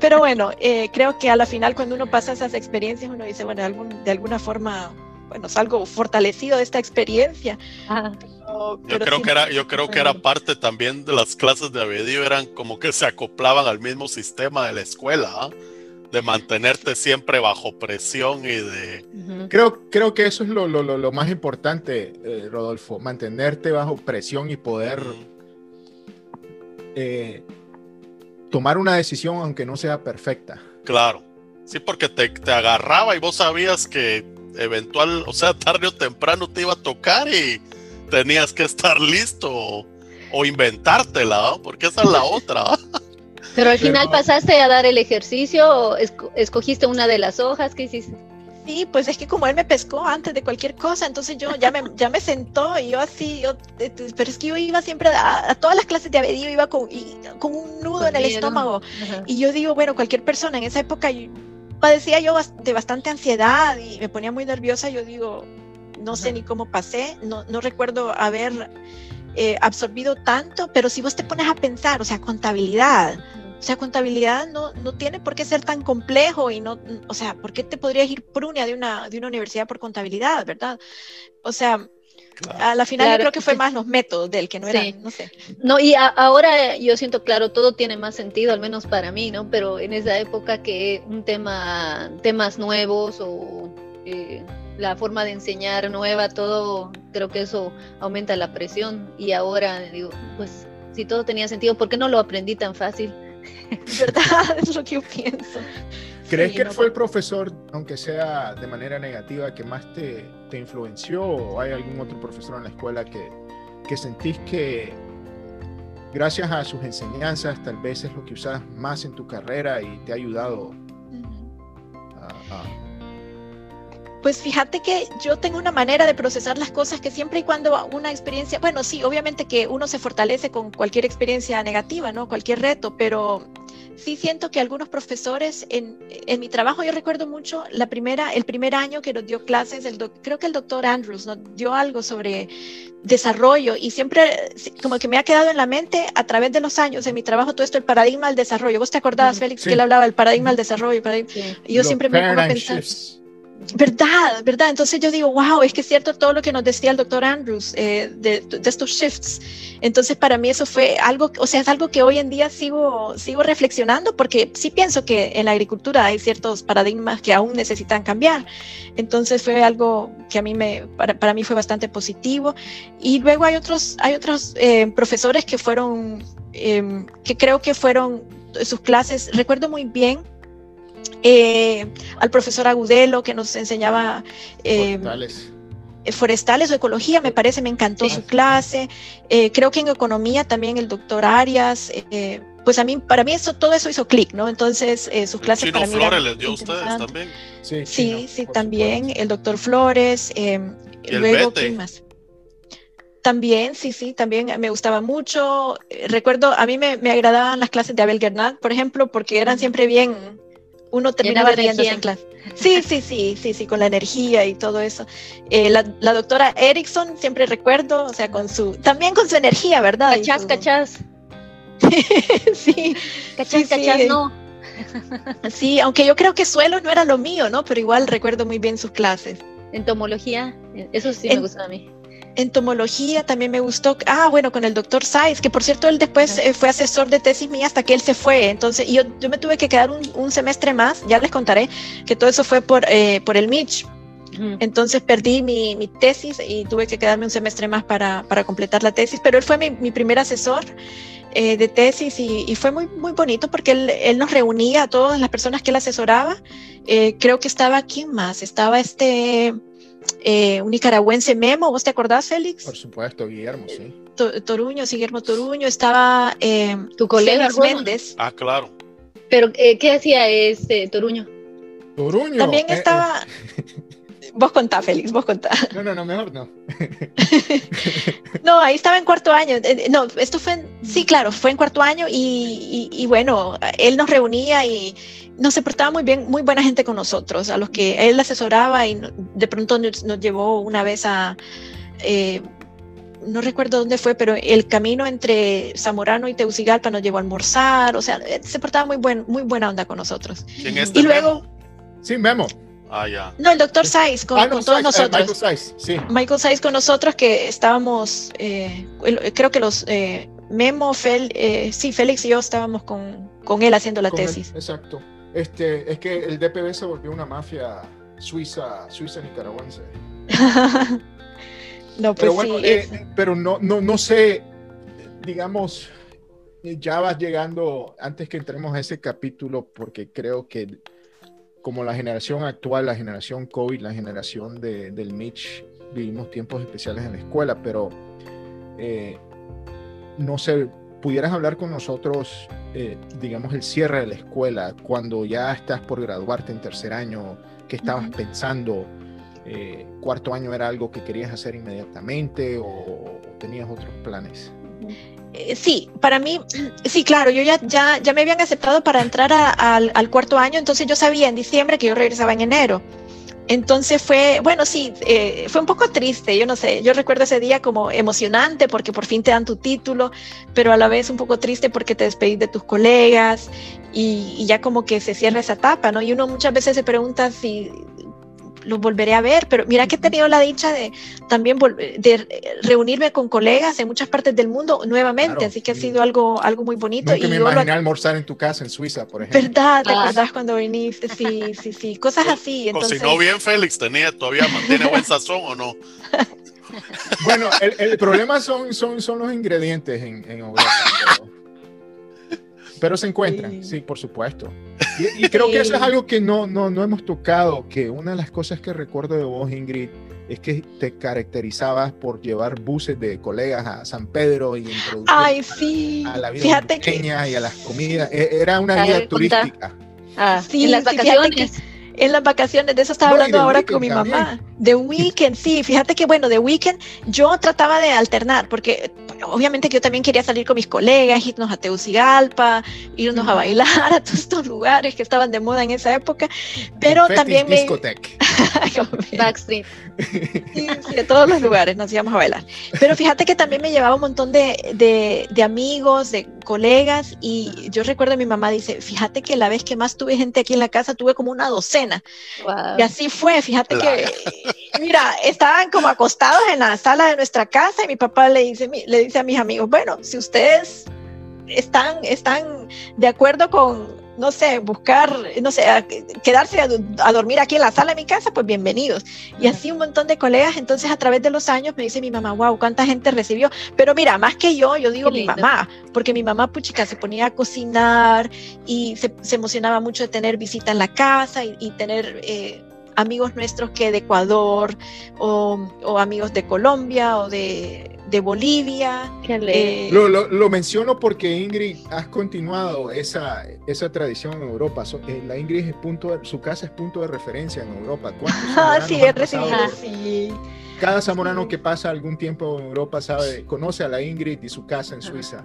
Pero bueno, eh, creo que a la final cuando uno pasa esas experiencias, uno dice, bueno, de, algún, de alguna forma, bueno, salgo fortalecido de esta experiencia. Yo creo que era, yo creo que era parte también de las clases de Abedío, eran como que se acoplaban al mismo sistema de la escuela. ¿ah? de mantenerte siempre bajo presión y de... Creo, creo que eso es lo, lo, lo más importante, eh, Rodolfo, mantenerte bajo presión y poder eh, tomar una decisión aunque no sea perfecta. Claro, sí, porque te, te, agarraba y vos sabías que eventual, o sea, tarde o temprano te iba a tocar y tenías que estar listo o, o inventártela, porque esa es la [laughs] otra. Pero al final pasaste a dar el ejercicio o escogiste una de las hojas, ¿qué hiciste? Sí, pues es que como él me pescó antes de cualquier cosa, entonces yo ya me, ya me sentó y yo así, yo, pero es que yo iba siempre a, todas las clases de abedío, iba con, con un nudo en el estómago. Y yo digo, bueno, cualquier persona en esa época padecía yo de bastante ansiedad y me ponía muy nerviosa, yo digo, no sé ni cómo pasé, no, no recuerdo haber eh, absorbido tanto, pero si vos te pones a pensar, o sea, contabilidad, o sea, contabilidad no, no tiene por qué ser tan complejo y no, o sea, ¿por qué te podrías ir prunia de una, de una universidad por contabilidad, verdad? O sea, a la final yo creo que fue más los métodos del que no eran, no sé. No, y ahora yo siento, claro, todo tiene más sentido, al menos para mí, ¿no? Pero en esa época que un tema, temas nuevos o eh, la forma de enseñar nueva, todo, creo que eso aumenta la presión. Y ahora digo, pues si todo tenía sentido, ¿por qué no lo aprendí tan fácil? [laughs] ¿Verdad? [laughs] Es lo que yo pienso. ¿Crees que fue el profesor, aunque sea de manera negativa, que más te, te, influenció o hay algún otro profesor en la escuela que, que sentís que gracias a sus enseñanzas tal vez es lo que usas más en tu carrera y te ha ayudado Pues fíjate que yo tengo una manera de procesar las cosas que siempre y cuando una experiencia, bueno, sí, obviamente que uno se fortalece con cualquier experiencia negativa, ¿no? Cualquier reto, pero sí siento que algunos profesores en, en mi trabajo, yo recuerdo mucho la primera, el primer año que nos dio clases, el creo que el doctor Andrews nos dio algo sobre desarrollo y siempre como que me ha quedado en la mente a través de los años en mi trabajo todo esto, el paradigma del desarrollo. ¿Vos te acordabas, Félix, que él hablaba del paradigma del desarrollo? Y yo siempre me pongo a pensar... Verdad, verdad. Entonces yo digo, wow, es que es cierto todo lo que nos decía el doctor Andrews eh, de, estos shifts. Entonces para mí eso fue algo, o sea, es algo que hoy en día sigo, sigo reflexionando porque sí pienso que en la agricultura hay ciertos paradigmas que aún necesitan cambiar. Entonces fue algo que a mí me, para, para mí fue bastante positivo. Y luego hay otros, hay otros eh, profesores que fueron, eh, que creo que fueron sus clases, recuerdo muy bien eh, al profesor Agudelo que nos enseñaba eh, forestales. o ecología, me parece, me encantó su clase. Eh, creo que en economía también el doctor Arias, pues a mí, para mí eso, todo eso hizo clic, ¿no? Entonces, sus clases Chino para mí Flores les dio a ustedes también. Sí, sí, sí también, el doctor Flores. luego, ¿quién más? También, sí, sí, también me gustaba mucho. Recuerdo, a mí me, me agradaban las clases de Abel Gernat, por ejemplo, porque eran siempre bien, uno terminaba riéndose en clase. Sí, sí, sí, sí, sí, con la energía y todo eso. Eh, la, la, doctora Erickson, siempre recuerdo, o sea, con su, también con su energía, ¿verdad? Cachas, cachas. [laughs] sí. Cachas, cachas, no. sí, aunque yo creo que suelo no era lo mío, ¿no? Pero igual recuerdo muy bien sus clases. Entomología, eso sí me gusta a mí entomología también me gustó. Ah, bueno, con el doctor Saiz, que por cierto él después eh, fue asesor de tesis mía hasta que él se fue. Entonces, yo, yo me tuve que quedar un, un, semestre más, ya les contaré que todo eso fue por, eh, por el Mitch. Entonces perdí mi, mi, tesis y tuve que quedarme un semestre más para, para completar la tesis, pero él fue mi, mi primer asesor eh, de tesis y, y, fue muy, muy bonito porque él, él, nos reunía a todas las personas que él asesoraba. Creo que estaba, ¿quién más? Estaba este eh, un nicaragüense Memo, ¿vos te acordás, Félix? Por supuesto, Guillermo, sí. Toruño, sí, Guillermo Toruño, estaba eh, tu colega Méndez. Ah, claro. Pero, eh, ¿qué hacía este Toruño? Toruño. También estaba. Vos contá, Félix, vos contá. No, no, no, mejor no. [laughs] no, ahí estaba en cuarto año. Eh, no, esto fue, en, sí, claro, fue en cuarto año y, y, y, bueno, él nos reunía y nos se portaba muy bien, muy buena gente con nosotros, a los que él asesoraba y de pronto nos, nos llevó una vez a... Eh, no recuerdo dónde fue, pero el camino entre Zamorano y Teucigalpa nos llevó a almorzar, o sea, se portaba muy, buen, muy buena onda con nosotros. ¿Quién es este y luego... Sí, Memo. Ah, ya. No, el doctor Saiz con, Ah, no, con todos eh, nosotros. Michael Saiz, sí. Michael Saiz con nosotros que estábamos, eh, creo que los eh, Memo, Fel, eh, sí, Félix y yo estábamos con, con él haciendo la Con tesis. exacto. Este, es que el DPB se volvió una mafia suiza, suiza nicaragüense. [laughs] no, pues Pero bueno, sí. eh, es- pero no, no, no sé, digamos, ya vas llegando, antes que entremos a ese capítulo, porque creo que como la generación actual, la generación COVID, la generación de, del Mitch, vivimos tiempos especiales en la escuela, pero eh, no sé, pudieras hablar con nosotros, eh, digamos, el cierre de la escuela, cuando ya estás por graduarte en tercer año, ¿qué estabas pensando? Eh, ¿Cuarto año era algo que querías hacer inmediatamente o, o tenías otros planes? Eh, Sí, para mí, [clears throat] sí, claro, yo ya, ya, ya me habían aceptado para entrar al cuarto año, entonces yo sabía en diciembre que yo regresaba en enero. Entonces fue, bueno, sí, eh, fue un poco triste, yo no sé, yo recuerdo ese día como emocionante porque por fin te dan tu título, pero a la vez un poco triste porque te despedís de tus colegas y, y ya como que se cierra esa etapa, ¿no? Y uno muchas veces se pregunta si los volveré a ver, pero mira que he tenido la dicha de también de reunirme con colegas en muchas partes del mundo nuevamente, Claro, así que ha sido algo, algo muy bonito. Nunca me yo lo- imaginé almorzar en tu casa en Suiza, por ejemplo. ¿Verdad? ¿Te Ah. acordás cuando viniste? Sí, sí, sí, cosas así. Entonces, Cocinó bien Félix, tenía, todavía mantiene buen sazón o no. [laughs] Bueno, el, el problema son, son, son los ingredientes en, en Europa, pero, se encuentran, Sí. sí, por supuesto. [laughs] Y, y creo que eso es Sí. algo que no, no, no hemos tocado, que una de las cosas que recuerdo de vos, Ingrid, es que te caracterizabas por llevar buses de colegas a San Pedro y introducir Ay, sí. a la vida Fíjate que pequeña y a las comidas. E- Era una A guía turística. Ah, Sí, en las sí, vacaciones. En las vacaciones, de eso estaba No, hablando ahora weekend con mi también. mamá. De weekend, sí, fíjate que bueno, de weekend yo trataba de alternar, porque obviamente que yo también quería salir con mis colegas, irnos a Tegucigalpa, irnos a bailar a todos estos lugares que estaban de moda en esa época, pero Fetish también [laughs] me... Backstreet. Sí, sí, de todos los lugares nos íbamos a bailar. Pero fíjate que también me llevaba un montón de, de, de amigos, de colegas, y yo recuerdo a mi mamá dice, fíjate que la vez que más tuve gente aquí en la casa, tuve como una docena. Wow. Y así fue, fíjate que, [laughs] mira, estaban como acostados en la sala de nuestra casa y mi papá le dice, le dice a mis amigos, bueno, si ustedes están, están de acuerdo con, no sé, buscar, no sé, a- quedarse a, a dormir aquí en la sala de mi casa, pues bienvenidos. Y así un montón de colegas, entonces a través de los años me dice mi mamá, wow, cuánta gente recibió. Pero mira, más que yo, yo digo mi mamá, porque mi mamá, puchica, se ponía a cocinar y se, se emocionaba mucho de tener visita en la casa y, y tener eh, amigos nuestros que de Ecuador o, o amigos de Colombia o de, de Bolivia. Eh, Lo, lo- lo menciono porque Ingrid has continuado esa, esa tradición en Europa. So- eh, la Ingrid es punto de- su casa es punto de referencia en Europa. ¿Cuántos [laughs] ah, sí, sí. Cada zamorano que pasa algún tiempo en Europa sabe, conoce a la Ingrid y su casa en Suiza.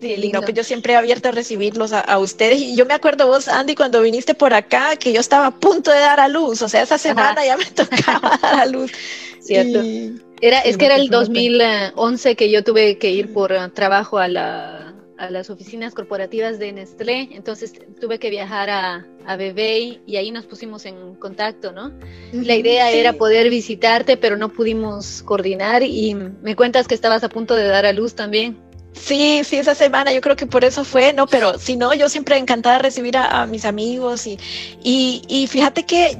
Sí, Qué no, lindo. pues yo siempre he abierto a recibirlos a, a ustedes. Y yo me acuerdo vos, Andy, cuando viniste por acá, que yo estaba a punto de dar a luz. O sea, esa semana ya me [laughs] tocaba dar a luz. Cierto. Y- Era, es que era el tiempo. 2011 que yo tuve que ir por eh, trabajo a, la, a las oficinas corporativas de Nestlé, entonces tuve que viajar a, a Bebé y ahí nos pusimos en contacto, ¿no? La idea Sí. era poder visitarte, pero no pudimos coordinar y me cuentas que estabas a punto de dar a luz también. Sí, sí, esa semana yo creo que por eso fue, ¿no? Pero si no, yo siempre encantada de recibir a, a mis amigos y, y, y fíjate que,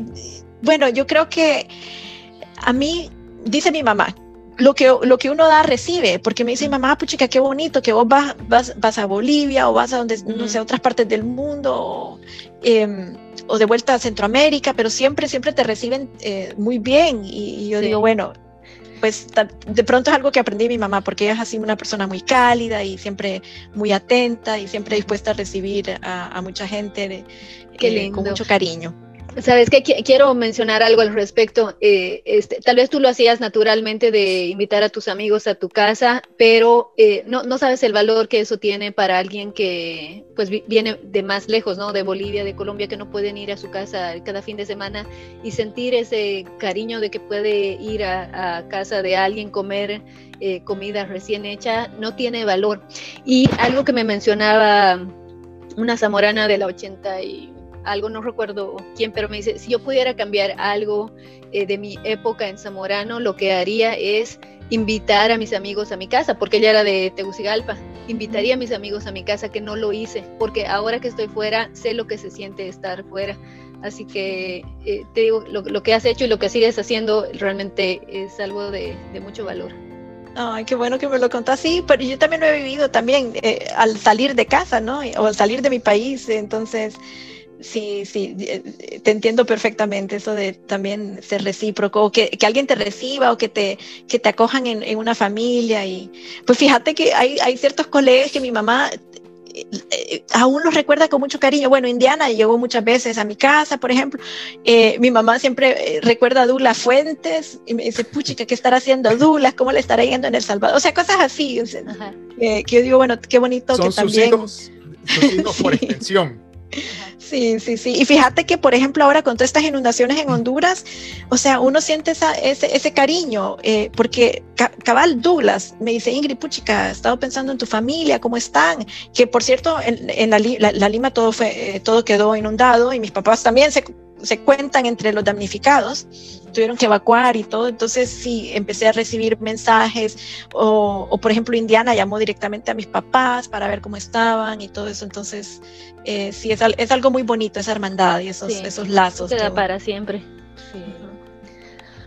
bueno, yo creo que a mí, dice mi mamá, lo que, lo que uno da recibe, porque me dice mamá, puchica, qué bonito que vos vas, vas, vas a Bolivia o vas a donde, no sé, a otras partes del mundo o, em, o de vuelta a Centroamérica, pero siempre, siempre te reciben eh, muy bien y, y yo Sí. digo, bueno, pues de pronto es algo que aprendí de mi mamá, porque ella es así una persona muy cálida y siempre muy atenta y siempre dispuesta a recibir a, a mucha gente de- eh, con mucho cariño. Sabes que quiero mencionar algo al respecto. Eh, este, tal vez tú lo hacías naturalmente de invitar a tus amigos a tu casa, pero eh, no, sabes el valor que eso tiene para alguien que pues viene de más lejos, ¿no? De Bolivia, de Colombia, que no pueden ir a su casa cada fin de semana y sentir ese cariño de que puede ir a, casa de alguien, comer eh, comida recién hecha, no tiene valor. Y algo que me mencionaba una zamorana de la 80 y algo, no recuerdo quién, pero me dice, si yo pudiera cambiar algo eh, de mi época en Zamorano, lo que haría es invitar a mis amigos a mi casa, porque ella era de Tegucigalpa, invitaría a mis amigos a mi casa, que no lo hice, porque ahora que estoy fuera, sé lo que se siente estar fuera. Así que eh, te digo, lo, que has hecho y lo que sigues haciendo realmente es algo de, mucho valor. Ay, qué bueno que me lo contás. Sí, pero yo también lo he vivido también eh, al salir de casa, ¿no? O al salir de mi país. Entonces, Sí, sí, eh, te entiendo perfectamente eso de también ser recíproco, que, que alguien te reciba o que te, que te acojan en, en, una familia. Y pues fíjate que hay, hay ciertos colegas que mi mamá eh, eh, aún los recuerda con mucho cariño. Bueno, Indiana llegó muchas veces a mi casa, por ejemplo. mi mamá siempre recuerda a Douglas Fuentes y me dice, puchica, ¿qué estará haciendo Douglas? ¿Cómo le estará yendo en El Salvador? O sea, cosas así. que yo digo, bueno, qué bonito que también... Hijos, sus hijos por [laughs] extensión. Sí, sí, sí. Y fíjate que, por ejemplo, ahora con todas estas inundaciones en Honduras, o sea, uno siente ese, ese, cariño, eh, porque cabal Douglas me dice, Ingrid Puchica, he estado pensando en tu familia, ¿cómo están? Que, por cierto, en, la, Lima todo, fue, eh, todo quedó inundado y mis papás también se, se cuentan entre los damnificados tuvieron que evacuar y todo. Entonces sí, empecé a recibir mensajes o, por ejemplo, Indiana llamó directamente a mis papás para ver cómo estaban y todo eso. Entonces eh, sí, es, es, algo muy bonito esa hermandad y esos, esos lazos. Queda para siempre.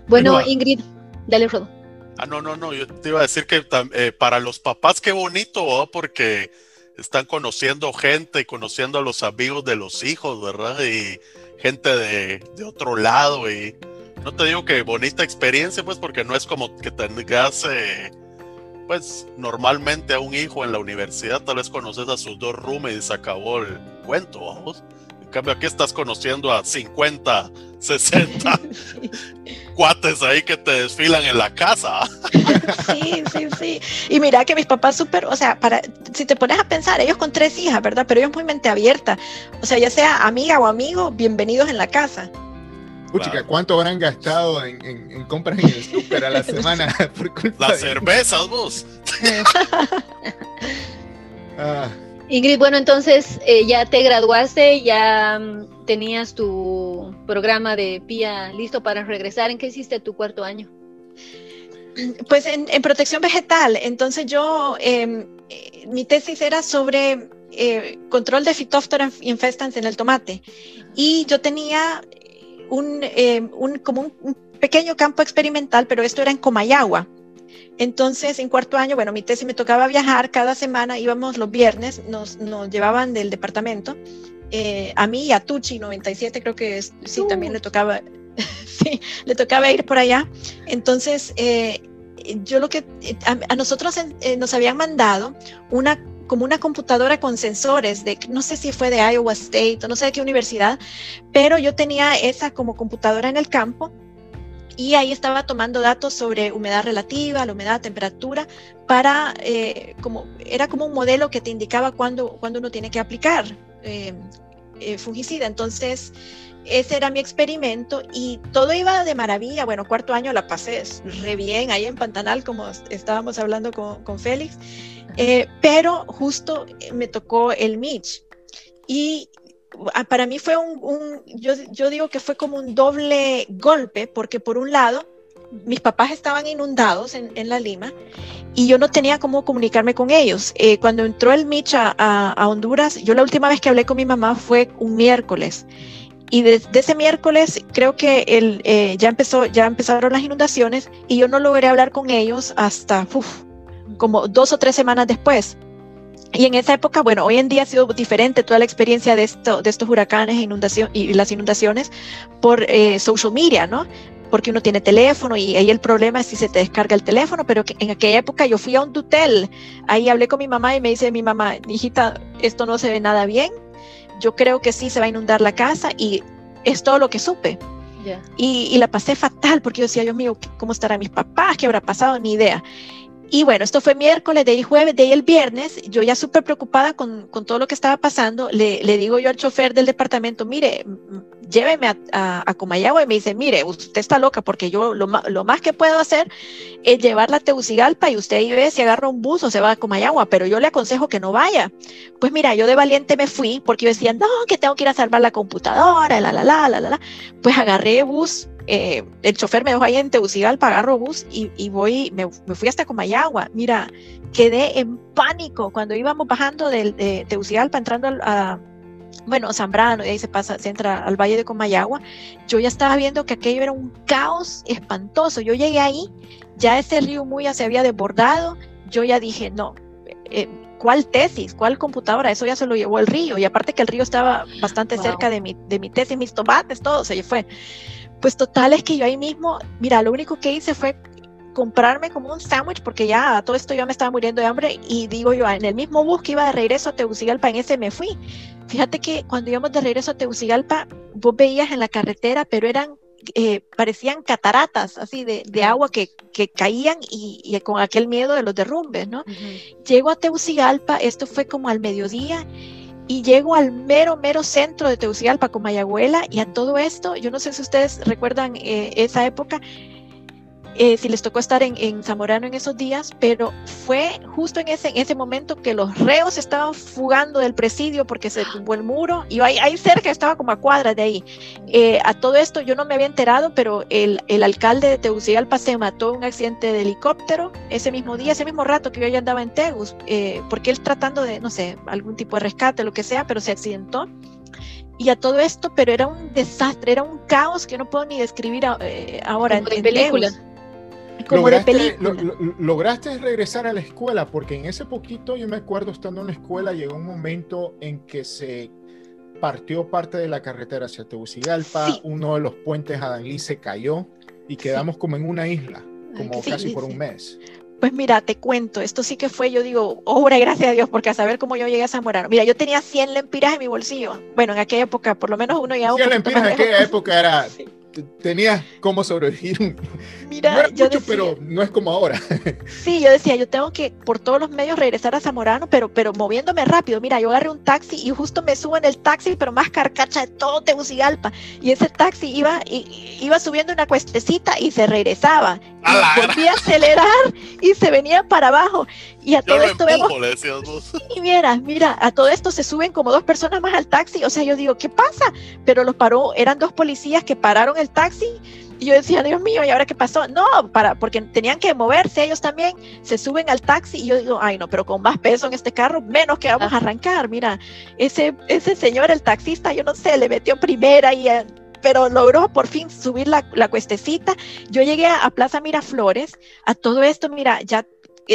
Bueno, Ingrid, dale, Rodo. Ah, no, no, no, yo te iba a decir que eh, para los papás qué bonito, porque están conociendo gente y conociendo a los amigos de los hijos, ¿verdad? Y gente de, de otro lado y no te digo que bonita experiencia, pues, porque no es como que tengas, eh, pues, normalmente a un hijo en la universidad, tal vez conoces a sus dos roomies y se acabó el cuento, vamos. En cambio, aquí estás conociendo a 50, 60 [laughs] cuates ahí que te desfilan en la casa. Sí, sí, sí. Y mira que mis papás súper, o sea, para, si te pones a pensar, ellos con tres hijas, ¿verdad? Pero ellos muy mente abierta. O sea, ya sea amiga o amigo, bienvenidos en la casa. Puchica, ¿cuánto habrán gastado en, compras en el súper a la [laughs] semana [laughs] por culpa Las cervezas, vos. Ah. Ingrid, bueno, entonces eh, ya te graduaste, ya mm, tenías tu programa de PIA listo para regresar. ¿En qué hiciste tu cuarto año? Pues en, protección vegetal. Entonces yo, em, eh, mi tesis era sobre eh, control de Phytophthora infestans en el tomate. Y yo tenía un, eh, un como un, pequeño campo experimental, pero esto era en Comayagua. Entonces, en cuarto año, bueno, mi tesis me tocaba viajar cada semana, íbamos los viernes, nos, nos llevaban del departamento, eh, a mí y a Tucci, 97, creo que sí, también le tocaba, [laughs] sí, le tocaba ir por allá. Entonces, eh, yo lo que, a, a nosotros nos habían mandado una como una computadora con sensores de, no sé si fue de Iowa State o no sé de qué universidad, pero yo tenía esa como computadora en el campo y ahí estaba tomando datos sobre humedad relativa, la humedad, temperatura, para, eh, como, era como un modelo que te indicaba cuándo, cuando uno tiene que aplicar eh, eh, fungicida. Entonces, ese era mi experimento y todo iba de maravilla. Bueno, cuarto año la pasé re bien ahí en Pantanal, como estábamos hablando con, con Félix. Eh, pero justo me tocó el Mitch. Y para mí fue un, yo, yo, digo que fue como un doble golpe, porque por un lado, mis papás estaban inundados en, en la Lima y yo no tenía cómo comunicarme con ellos. Eh, cuando entró el Mitch a, a, Honduras, yo la última vez que hablé con mi mamá fue un miércoles. Y desde ese miércoles creo que el, ya, empezó, ya empezaron las inundaciones y yo no logré hablar con ellos hasta como dos o tres semanas después. Y en esa época, bueno, hoy en día ha sido diferente toda la experiencia de, esto, de estos huracanes inundación, y las inundaciones por eh, social media, ¿no? Porque uno tiene teléfono y ahí el problema es si se te descarga el teléfono, pero que en aquella época yo fui a un tutel, ahí hablé con mi mamá y me dice mi mamá, hijita, esto no se ve nada bien, yo creo que sí se va a inundar la casa y es todo lo que supe. Y, y, la pasé fatal porque yo decía, Dios mío, ¿cómo estarán mis papás? ¿Qué habrá pasado? Ni idea. Y bueno, esto fue miércoles, de ahí jueves, de ahí el viernes, yo ya súper preocupada con, con, todo lo que estaba pasando, le, le, digo yo al chofer del departamento, mire, lléveme a, a, Comayagua y me dice, mire, usted está loca porque yo lo, lo, más que puedo hacer es llevarla a Tegucigalpa y usted ahí ve si agarra un bus o se va a Comayagua, pero yo le aconsejo que no vaya. Pues mira, yo de valiente me fui porque yo decía, no, que tengo que ir a salvar la computadora, la, la, la, la, la, la. Pues agarré bus eh, el chofer me dejó ahí en Tegucigalpa, agarro bus y, y voy, me, me, fui hasta Comayagua. Mira, quedé en pánico cuando íbamos bajando del, de Tegucigalpa, entrando a, bueno, Zambrano, y ahí se pasa, se entra al Valle de Comayagua. Yo ya estaba viendo que aquello era un caos espantoso. Yo llegué ahí, ya ese río Muya se había desbordado. Yo ya dije, no, eh, ¿cuál tesis? ¿Cuál computadora? Eso ya se lo llevó el río. Y aparte que el río estaba bastante wow. cerca de mi, de mi tesis, mis tomates, todo se fue. Pues total es que yo ahí mismo, mira, lo único que hice fue comprarme como un sándwich porque ya a todo esto yo me estaba muriendo de hambre y digo yo, en el mismo bus que iba de regreso a Tegucigalpa, en ese me fui. Fíjate que cuando íbamos de regreso a Tegucigalpa, vos veías en la carretera, pero eran, eh, parecían cataratas así de, de agua que, que caían y, y, con aquel miedo de los derrumbes, ¿no? Uh -huh. Llego a Tegucigalpa, esto fue como al mediodía y llego al mero, mero centro de Tegucigalpa con Mayagüela y a todo esto, yo no sé si ustedes recuerdan eh, esa época, eh, si les tocó estar en, en, Zamorano en esos días, pero fue justo en ese, en ese momento que los reos estaban fugando del presidio porque se tumbó el muro y ahí, ahí cerca estaba como a cuadras de ahí. Eh, a todo esto yo no me había enterado, pero el, el alcalde de Tegucigalpa se mató en un accidente de helicóptero ese mismo día, ese mismo rato que yo ya andaba en Tegus, eh, porque él tratando de, no sé, algún tipo de rescate, lo que sea, pero se accidentó y a todo esto, pero era un desastre, era un caos que no puedo ni describir eh, ahora Como en, película. Tegus como lograste, de lo, lo, lograste regresar a la escuela, porque en ese poquito yo me acuerdo estando en la escuela, llegó un momento en que se partió parte de la carretera hacia Tegucigalpa, sí. uno de los puentes Adalí se cayó y quedamos sí. como en una isla, como sí, casi por un mes. Pues mira, te cuento, esto sí que fue, yo digo, obra gracias a Dios, porque a saber cómo yo llegué a Zamorano. Mira, yo tenía 100 lempiras en mi bolsillo. Bueno, en aquella época, por lo menos uno ya... 100 lempiras en aquella época era [laughs] tenías cómo sobrevivir. Mira, no era yo mucho, decía, pero no es como ahora. [laughs] Sí, yo decía, yo tengo que por todos los medios regresar a Zamorano, pero, pero moviéndome rápido. Mira, yo agarré un taxi y justo me subo en el taxi, pero más carcacha de todo Tegucigalpa. Y ese taxi iba, iba subiendo una cuestecita y se regresaba. Y volvía a acelerar y se venía para abajo. Y a yo todo esto empujo, vemos. Y mira, mira, a todo esto se suben como dos personas más al taxi. O sea, yo digo, ¿qué pasa? Pero los paró, eran dos policías que pararon el taxi y yo decía, Dios mío, ¿y ahora qué pasó? No, para, porque tenían que moverse ellos también, se suben al taxi y yo digo, ay no, pero con más peso en este carro, menos que vamos a arrancar. Mira, ese, ese señor, el taxista, yo no sé, le metió primera y eh, pero logró por fin subir la, la cuestecita. Yo llegué a, a, Plaza Miraflores, a todo esto, mira, ya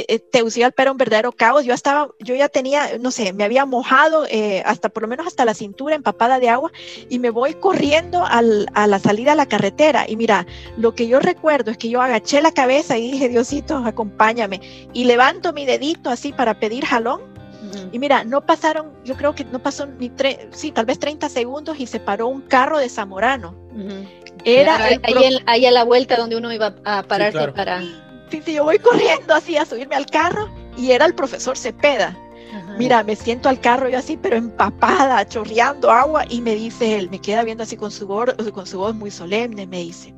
eh, Tegucigalpa era un verdadero caos. Yo estaba, yo ya tenía, no sé, me había mojado eh, hasta por lo menos hasta la cintura empapada de agua y me voy corriendo al, a la salida a la carretera. Y mira, lo que yo recuerdo es que yo agaché la cabeza y dije, Diosito, acompáñame. Y levanto mi dedito así para pedir jalón. Uh -huh. Y mira, no pasaron, yo creo que no pasó ni tres, sí, tal vez 30 segundos y se paró un carro de Zamorano. Uh -huh. Era ahí, ahí, ahí, a la vuelta donde uno iba a pararse sí, claro. para yo voy corriendo así a subirme al carro y era el profesor Cepeda. Ajá. Mira, me siento al carro yo así, pero empapada, chorreando agua y me dice él, me queda viendo así con su, voz, con su voz muy solemne, me dice,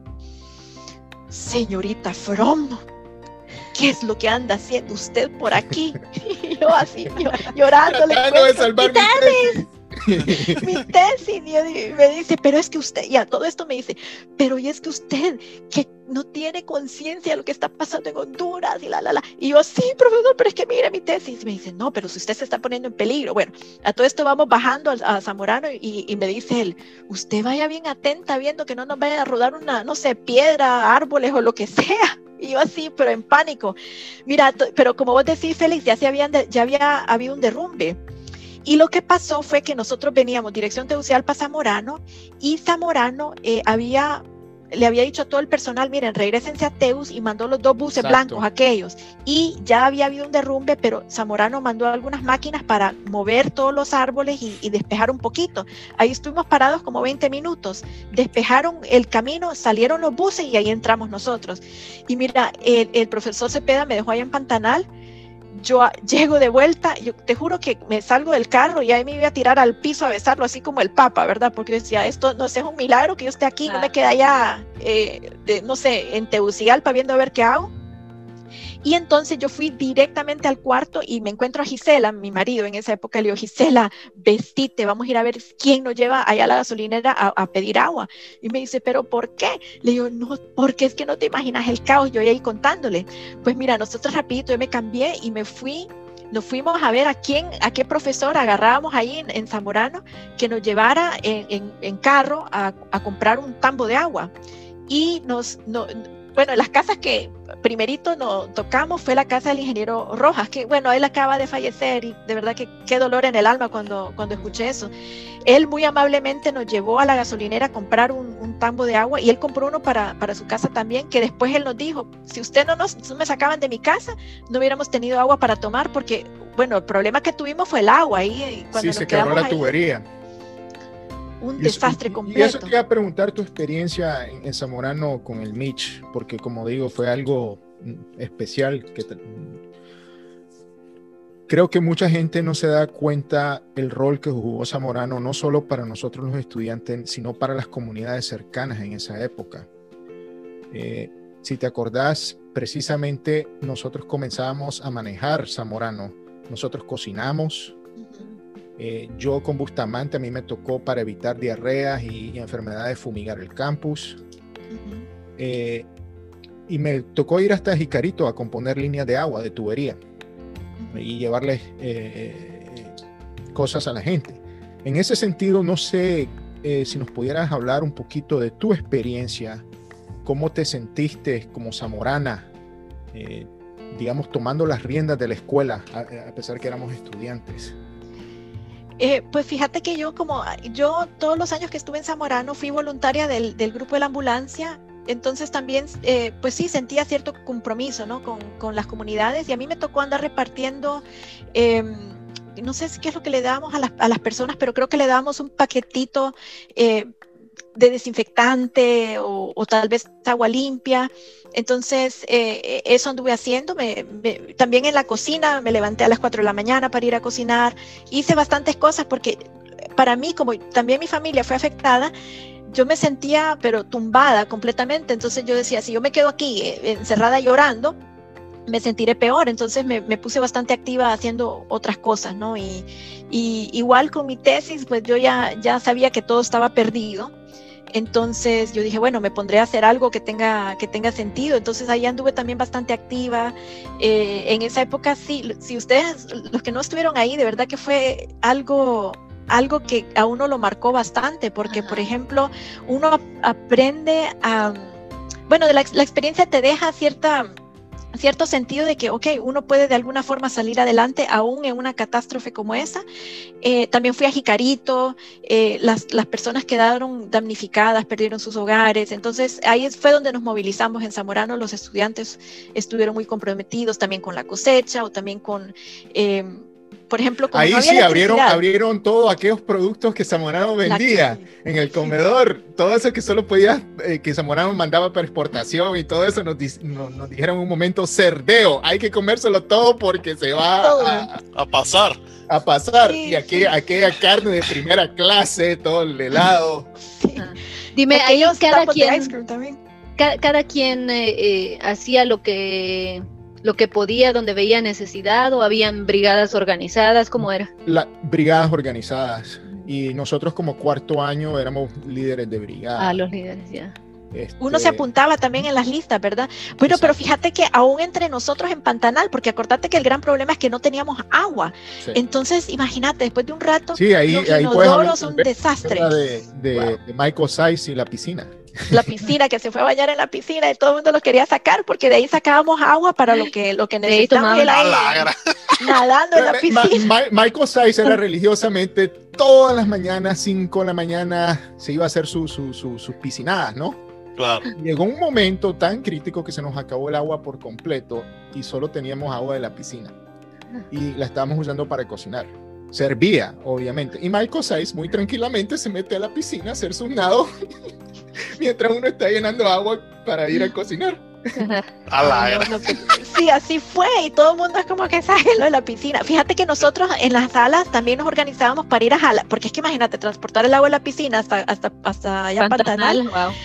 señorita From, ¿qué es lo que anda haciendo usted por aquí? [laughs] Y yo así, yo, llorándole. Tratando de salvar mi [laughs] mi tesis. Y me dice, pero es que usted, y a todo esto me dice, pero y es que usted, que no tiene conciencia de lo que está pasando en Honduras y la, la, la. Y yo, sí, profesor, pero es que mire mi tesis. Y me dice, no, pero si usted se está poniendo en peligro. Bueno, a todo esto vamos bajando a, Zamorano y, me dice él, usted vaya bien atenta viendo que no nos vaya a rodar una, no sé, piedra, árboles o lo que sea. [laughs] Y yo así, pero en pánico. Mira, pero como vos decís, Félix, ya, se habían ya había habido un derrumbe. Y lo que pasó fue que nosotros veníamos dirección Tegucigalpa Zamorano y Zamorano eh, había le había dicho a todo el personal, miren, regresense a Teus y mandó los dos buses blancos, aquellos. Y ya había habido un derrumbe, pero Zamorano mandó algunas máquinas para mover todos los árboles y, despejar un poquito. Ahí estuvimos parados como 20 minutos. Despejaron el camino, salieron los buses y ahí entramos nosotros. Y mira, el, el profesor Cepeda me dejó ahí en Pantanal yo [laughs] llego de vuelta, yo te juro que me salgo del carro y ahí me iba a tirar al piso a besarlo, así como el Papa, ¿verdad? Porque decía, esto no es un milagro que yo esté aquí, no me queda ya, eh, no sé, en Tegucigalpa viendo a ver qué hago. Y entonces yo fui directamente al cuarto y me encuentro a Gisela, mi marido en esa época, le digo, Gisela, vestite, vamos a ir a ver quién nos lleva allá a la gasolinera a, pedir agua. Y me dice, pero ¿por qué? Le digo, no, porque es que no te imaginas el caos, yo ahí contándole. Pues mira, nosotros rapidito yo me cambié y me fui nos fuimos a ver a quién, a qué profesor agarrábamos ahí en, Zamorano que nos llevara en, carro a, comprar un tambo de agua. Y nos, bueno, las casas que primerito nos tocamos fue la casa del ingeniero Rojas, que bueno, él acaba de fallecer y de verdad que qué dolor en el alma cuando, cuando escuché eso. Él muy amablemente nos llevó a la gasolinera a comprar un, tambo de agua y él compró uno para, para, su casa también, que después él nos dijo, si usted no nos no me sacaban de mi casa, no hubiéramos tenido agua para tomar porque, bueno, el problema que tuvimos fue el agua ahí. Cuando sí, se quebró la tubería un desastre completo. Y eso te iba a preguntar tu experiencia en, Zamorano con el Mitch, porque como digo, fue algo mm, especial que creo que mucha gente no se da cuenta el rol que jugó Zamorano, no solo para nosotros los estudiantes, sino para las comunidades cercanas en esa época. Eh, si te acordás, precisamente nosotros comenzamos a manejar Zamorano. Nosotros cocinamos, eh, yo con Bustamante a mí me tocó para evitar diarreas y, enfermedades fumigar el campus. Eh, y me tocó ir hasta Jicarito a componer líneas de agua, de tubería, y llevarles eh, cosas a la gente. En ese sentido, no sé si nos pudieras hablar un poquito de tu experiencia, cómo te sentiste como zamorana, digamos, tomando las riendas de la escuela, a pesar que éramos estudiantes. Eh, pues fíjate que yo como yo todos los años que estuve en Zamorano fui voluntaria del, grupo de la ambulancia, entonces también eh, pues sí sentía cierto compromiso ¿no? con, las comunidades y a mí me tocó andar repartiendo, em, no sé qué es lo que le dábamos a las, a las personas, pero creo que le dábamos un paquetito eh, de desinfectante o, tal vez agua limpia. Entonces, eh, eso anduve haciendo. también en la cocina, me levanté a las 4 de la mañana para ir a cocinar. Hice bastantes cosas porque para mí, como también mi familia fue afectada, yo me sentía pero tumbada completamente. Entonces yo decía, si yo me quedo aquí eh, encerrada llorando, me sentiré peor. Entonces me, puse bastante activa haciendo otras cosas, ¿no? Y, y, igual con mi tesis, pues yo ya, ya sabía que todo estaba perdido. Entonces yo dije, bueno, me pondré a hacer algo que tenga, que tenga sentido. Entonces ahí anduve también bastante activa. Eh, en esa época, sí, si ustedes, los que no estuvieron ahí, de verdad que fue algo, algo que a uno lo marcó bastante, porque por ejemplo, uno aprende a, bueno, la, la experiencia te deja cierta cierto sentido de que, ok, uno puede de alguna forma salir adelante aún en una catástrofe como esa. Eh, también fui a Jicarito, eh, las, las, personas quedaron damnificadas, perdieron sus hogares, entonces ahí fue donde nos movilizamos en Zamorano, los estudiantes estuvieron muy comprometidos también con la cosecha o también con... Eh, por ejemplo, ahí sí abrieron, abrieron todos aquellos productos que Zamorano vendía en el comedor, todo eso que solo podía, eh, que Zamorano mandaba para exportación y todo eso nos, nos, dijeron un momento cerdeo, hay que comérselo todo porque se va a, pasar. A pasar. y aquella, carne de primera clase, todo el helado. [laughs] Dime, ellos cada quien, cada, quien eh, eh, hacía lo que lo que podía, donde veía necesidad o habían brigadas organizadas? ¿Cómo era? La, brigadas organizadas. Y nosotros como cuarto año éramos líderes de brigada. Ah, los líderes, ya. Este, Uno se apuntaba también en las listas, ¿verdad? Bueno, pero fíjate que aún entre nosotros en Pantanal, porque acordate que el gran problema es que no teníamos agua. Entonces, imagínate, después de un rato, sí, ahí, los ahí un desastre. De, de, de Michael Size y la piscina la piscina, que se fue a bañar en la piscina y todo el mundo lo quería sacar porque de ahí sacábamos agua para lo que, lo que necesitábamos. nadando en la piscina. Michael Size era religiosamente todas las mañanas, 5 de la mañana, se iba a hacer sus piscinadas, ¿no? Claro. Llegó un momento tan crítico que se nos acabó el agua por completo y solo teníamos agua de la piscina. Y la estábamos usando para cocinar. Servía, obviamente. Y Michael Saiz muy tranquilamente se mete a la piscina a hacer su nado [laughs] [laughs] mientras uno está llenando agua para ir a [laughs] cocinar. A la No, era. no, sí, así fue y todo el mundo es como que sabe lo de la piscina. Fíjate que nosotros en las salas también nos organizábamos para ir a jalar, porque es que imagínate, transportar el agua de la piscina hasta, hasta, hasta allá Pantanal, Pantanal, wow.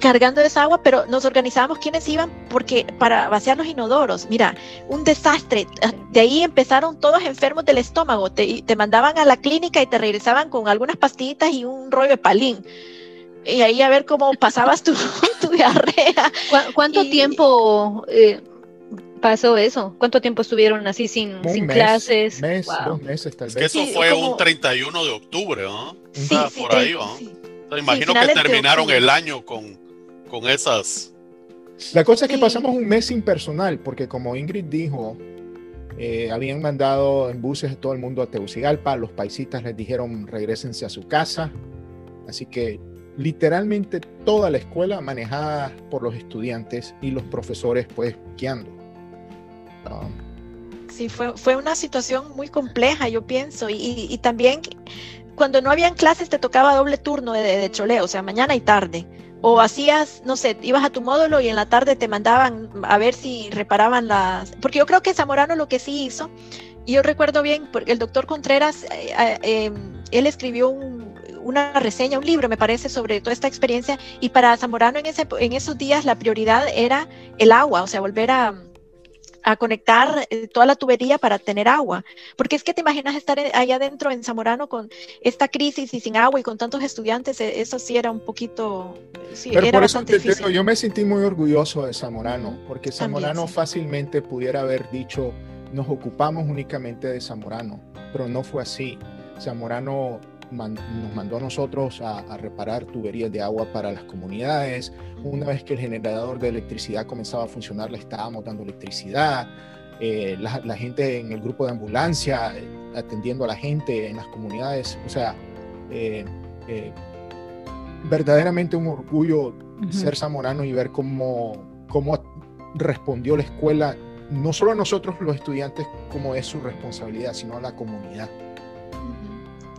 cargando esa agua, pero nos organizábamos quienes iban porque para vaciar los inodoros, mira, un desastre. De ahí empezaron todos enfermos del estómago, te, te mandaban a la clínica y te regresaban con algunas pastillitas y un rollo de palín. Y ahí a ver cómo pasabas tu, [laughs] tu diarrea. ¿Cu- ¿Cuánto Y- tiempo eh, pasó eso? ¿Cuánto tiempo estuvieron así sin, Un sin mes, mes? mes, Wow. dos meses tal Es que vez. eso Sí, fue como- un 31 de octubre, ¿no? Sí, Ah, sí, por ahí, ¿va? sí. O sea, imagino que terminaron el año con, con esas. La cosa es que Sí. pasamos un mes impersonal, porque como Ingrid dijo, eh, habían mandado en buses a todo el mundo a Tegucigalpa, los paisitas les dijeron regresense a su casa, así que literalmente toda la escuela manejada por los estudiantes y los profesores pues guiando. Um, Sí, fue, fue una situación muy compleja, yo pienso, y, y- también cuando no habían clases te tocaba doble turno de, de choleo, o sea, mañana y tarde. O hacías, no sé, ibas a tu módulo y en la tarde te mandaban a ver si reparaban las... Porque yo creo que Zamorano lo que sí hizo, y yo recuerdo bien, porque el doctor Contreras, eh, eh, eh, él escribió un- una reseña, un libro, me parece, sobre toda esta experiencia, y para Zamorano en, ese, en esos días la prioridad era el agua, o sea, volver a, a conectar eh, toda la tubería para tener agua. Porque es que te imaginas estar allá adentro en Zamorano con esta crisis y sin agua y con tantos estudiantes, eh, eso sí era un poquito... Sí, Pero era por eso te digo, yo me sentí muy orgulloso de Zamorano, porque También, Zamorano sí. fácilmente pudiera haber dicho, nos ocupamos únicamente de Zamorano, pero no fue así. Zamorano man- nos mandó a nosotros a, a reparar tuberías de agua para las comunidades. Una vez que el generador de electricidad comenzaba a funcionar, le estábamos dando electricidad. Eh, la, la gente en el grupo de ambulancia, eh, atendiendo a la gente en las comunidades. O sea, eh, eh, verdaderamente un orgullo ser zamorano y ver cómo, cómo respondió la escuela, no solo a nosotros los estudiantes, como es su responsabilidad, sino a la comunidad.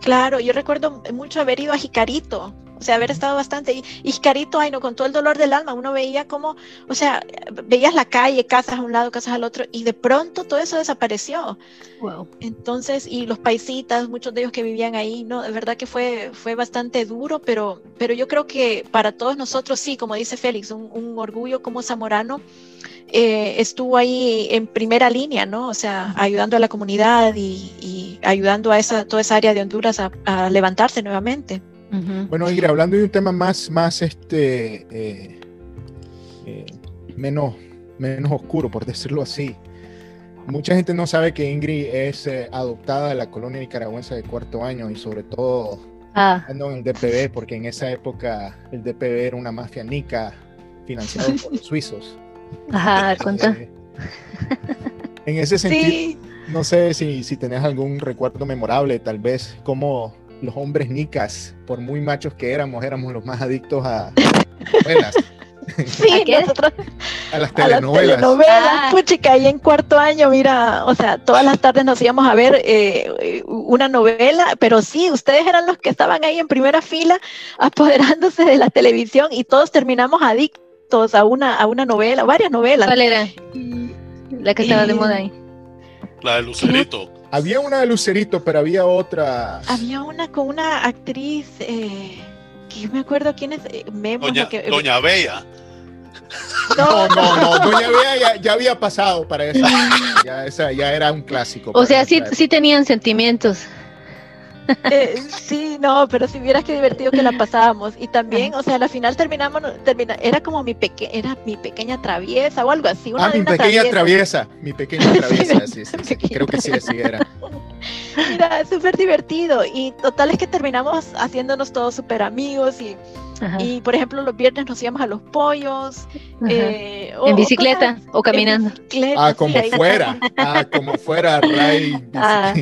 Claro, yo recuerdo mucho haber ido a Jicarito, o sea, haber estado bastante. Y, y Jicarito, ay, no, con todo el dolor del alma, uno veía como, o sea, veías la calle, casas a un lado, casas al otro, y de pronto todo eso desapareció. Wow. Entonces, y los paisitas, muchos de ellos que vivían ahí, no, de verdad que fue, fue bastante duro, pero, pero yo creo que para todos nosotros, sí, como dice Félix, un, un orgullo como zamorano, eh, estuvo ahí en primera línea, ¿no? O sea, ayudando a la comunidad y, y ayudando a esa, toda esa área de Honduras a, a levantarse nuevamente. Bueno, Ingrid, hablando de un tema más, más este, eh, eh, menos, menos oscuro, por decirlo así. Mucha gente no sabe que Ingrid es eh, adoptada de la colonia nicaragüense de cuarto año y sobre todo Ah, en el DPB, porque en esa época el DPB era una mafia nica financiada por los suizos. ajá, cuenta. En ese sentido, Sí, no sé si, si tenés algún recuerdo memorable, tal vez, como los hombres nicas, por muy machos que éramos, éramos los más adictos a novelas, [laughs] sí, ¿A qué? nosotros a las a las telenovelas. telenovelas, Ah. puchica, ahí en cuarto año, mira, o sea, todas las tardes nos íbamos a ver eh, una novela, pero sí, ustedes eran los que estaban ahí en primera fila apoderándose de la televisión y todos terminamos adictos a una, a una novela, varias novelas. ¿Cuál era la que estaba de moda ahí? La de Lucerito. Había una de Lucerito, pero había otra. Había una con una actriz, eh, que yo me acuerdo quién es, eh, Memo, Doña, que- Doña Bella. No, no, no, Doña Bea ya, ya había pasado para eso. Ya, esa ya era un clásico. O sea, sí, sí tenían sentimientos. [laughs] Eh, sí, no, pero si vieras qué divertido que la pasábamos. Y también, o sea, al final terminamos, termina, era como mi peque, era mi pequeña traviesa o algo así. Una Ah, mi una pequeña traviesa. traviesa. Mi pequeña [laughs] traviesa, sí, sí, [laughs] sí, Creo que sí, así era. Mira, súper divertido. Y total es que terminamos haciéndonos todos súper amigos. Y, y, por ejemplo, los viernes nos íbamos a los pollos. eh, o- en o bicicleta o en caminando. bicicleta, Ah, sí, como ahí fuera. Ah, como fuera, Ray. Ah.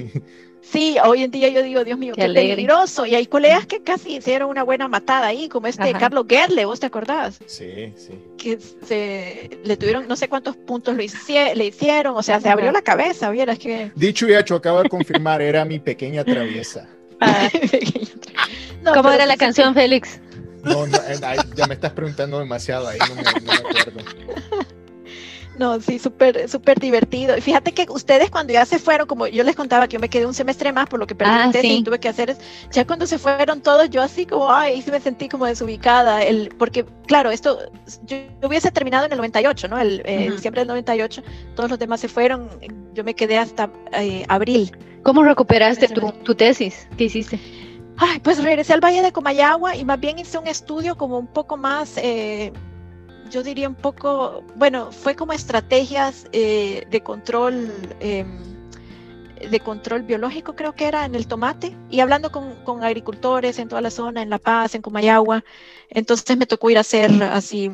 Sí, hoy en día yo digo, Dios mío, qué, peligroso. Y hay colegas que casi hicieron una buena matada ahí, como este Carlos Gerle, ¿vos te acordás? Sí, sí. Que se, le tuvieron no sé cuántos puntos lo le hicieron, o sea, se abrió la cabeza, vieras que... Dicho y hecho, acabo de confirmar, era mi pequeña traviesa. [laughs] Ah. [laughs] [laughs] ¿Cómo era la canción, Félix? No, no, ya me estás preguntando demasiado ahí, no me, no me acuerdo. No, sí, súper, súper divertido. Y fíjate que ustedes cuando ya se fueron, como yo les contaba que yo me quedé un semestre más por lo que perdí ah, y tuve que hacer, ya cuando se fueron todos, yo así como, ay, me sentí como desubicada, el, porque claro, esto, yo, hubiese terminado en el 98, ¿no? El, eh, diciembre del 98, todos los demás se fueron, yo me quedé hasta eh, abril. ¿Cómo recuperaste tu, tu tesis? ¿Qué hiciste? Ay, pues regresé al Valle de Comayagua y más bien hice un estudio como un poco más... Eh, yo diría un poco, bueno, fue como estrategias eh, de control, em, de control biológico creo que era en el tomate, y hablando con, agricultores en toda la zona, en La Paz, en Comayagua, entonces me tocó ir a hacer así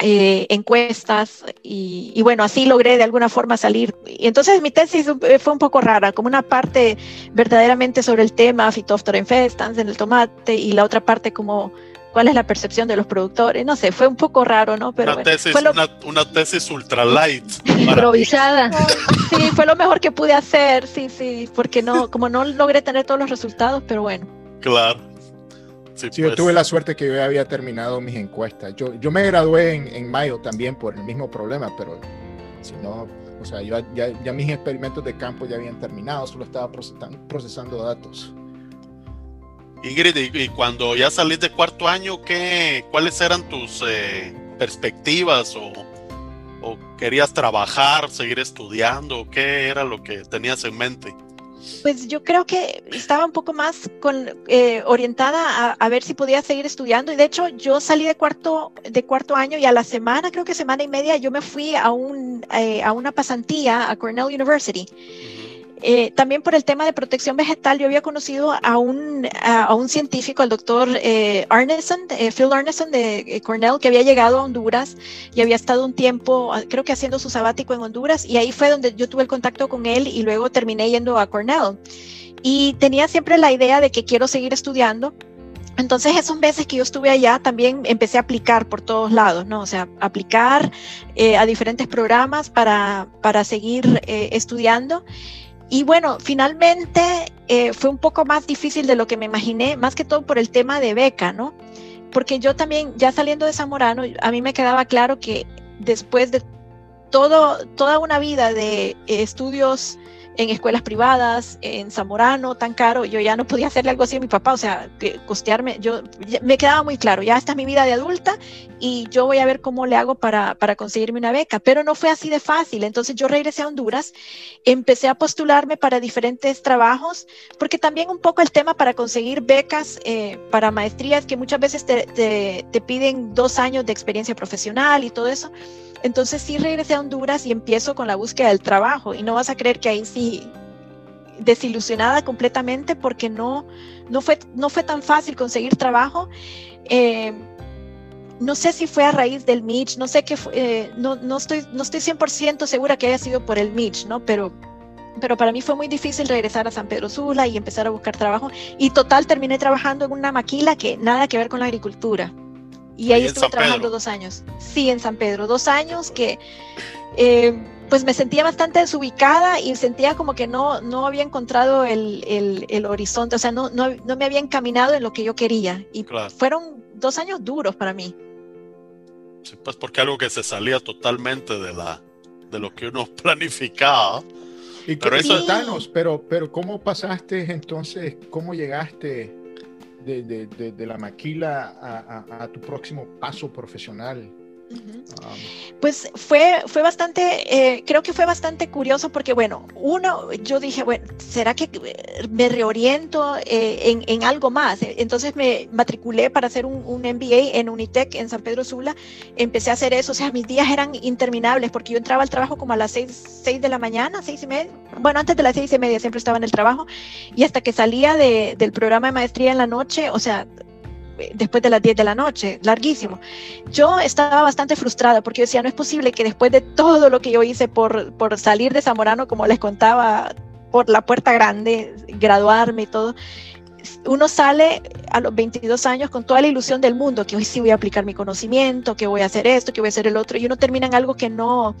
eh, encuestas y, y, bueno, así logré de alguna forma salir. Y entonces mi tesis fue un poco rara, como una parte verdaderamente sobre el tema Phytophthora infestans en el tomate y la otra parte como cuál es la percepción de los productores. No sé, fue un poco raro, ¿no? Pero una, tesis, una, tesis ultra light. Improvisada. Sí, fue lo mejor que pude hacer, sí, sí, porque no, como no logré tener todos los resultados, pero bueno. Claro. Sí, yo pues. tuve la suerte que yo había terminado mis encuestas. Yo, yo me gradué en, en mayo también por el mismo problema, pero si no, o sea, yo, ya, ya mis experimentos de campo ya habían terminado, solo estaba procesando, procesando datos. Ingrid, y, cuando ya saliste de cuarto año, ¿qué, ¿cuáles eran tus eh, perspectivas o, querías trabajar, seguir estudiando? ¿Qué era lo que tenías en mente? Pues yo creo que estaba un poco más con, eh, orientada a, ver si podía seguir estudiando y de hecho yo salí de cuarto, de cuarto año y a la semana, creo que semana y media, yo me fui a, un, eh, a una pasantía a Cornell University. Eh, también por el tema de protección vegetal, yo había conocido a un, a, un científico, el doctor eh, Arneson, eh, Phil Arneson de eh, Cornell, que había llegado a Honduras y había estado un tiempo, ah, creo que haciendo su sabático en Honduras, y ahí fue donde yo tuve el contacto con él y luego terminé yendo a Cornell. Y tenía siempre la idea de que quiero seguir estudiando. Entonces, esos meses que yo estuve allá, también empecé a aplicar por todos lados, ¿no? O sea, aplicar a diferentes programas para, para seguir estudiando. Y bueno, finalmente eh, fue un poco más difícil de lo que me imaginé, más que todo por el tema de beca, ¿no? Porque yo también, ya saliendo de Zamorano, a mí me quedaba claro que después de todo, toda una vida de estudios en escuelas privadas, en Zamorano, tan caro, yo ya no podía hacerle algo así a mi papá, o sea, costearme, yo me quedaba muy claro, ya esta es mi vida de adulta y yo voy a ver cómo le hago para, para conseguirme una beca, pero no fue así de fácil, entonces yo regresé a Honduras, empecé a postularme para diferentes trabajos, porque también un poco el tema para conseguir becas eh, para maestrías, que muchas veces te, te, te piden dos años de experiencia profesional y todo eso, entonces sí regresé a Honduras y empiezo con la búsqueda del trabajo y no vas a creer que ahí sí desilusionada completamente porque no, no, fue, no fue tan fácil conseguir trabajo. Eh, no sé si fue a raíz del Mitch, no sé qué eh, no, no, estoy, no estoy 100% segura que haya sido por el Mitch, ¿no? Pero, pero para mí fue muy difícil regresar a San Pedro Sula y empezar a buscar trabajo. Y total, terminé trabajando en una maquila que nada que ver con la agricultura. Y ahí, estuve trabajando dos años. Sí, en San Pedro, dos años que eh, pues me sentía bastante desubicada y sentía como que no, no había encontrado el, el, horizonte, o sea, no, no, no, me había encaminado en lo que yo quería. Y fueron dos años duros para mí. Sí, pues porque algo que se salía totalmente de, la, de lo que uno [laughs] planificaba. Y pero eso... pero, pero ¿cómo pasaste entonces, cómo llegaste de, la maquila a, tu próximo paso profesional? Pues fue, fue bastante, eh, creo que fue bastante curioso porque, bueno, uno, yo dije, bueno, ¿será que me reoriento eh, en, algo más? Entonces me matriculé para hacer un, MBA en Unitec en San Pedro Sula. Empecé a hacer eso, o sea, mis días eran interminables porque yo entraba al trabajo como a las seis, seis de la mañana, seis y media. Bueno, antes de las seis y media siempre estaba en el trabajo y hasta que salía del programa de maestría en la noche, o sea, después de las 10 de la noche, larguísimo. Yo estaba bastante frustrada porque decía, no es posible que después de todo lo que yo hice por, por salir de Zamorano, como les contaba, por la puerta grande, graduarme y todo, uno sale a los 22 años con toda la ilusión del mundo, que hoy sí voy a aplicar mi conocimiento, que voy a hacer esto, que voy a hacer el otro, y uno termina en algo que no,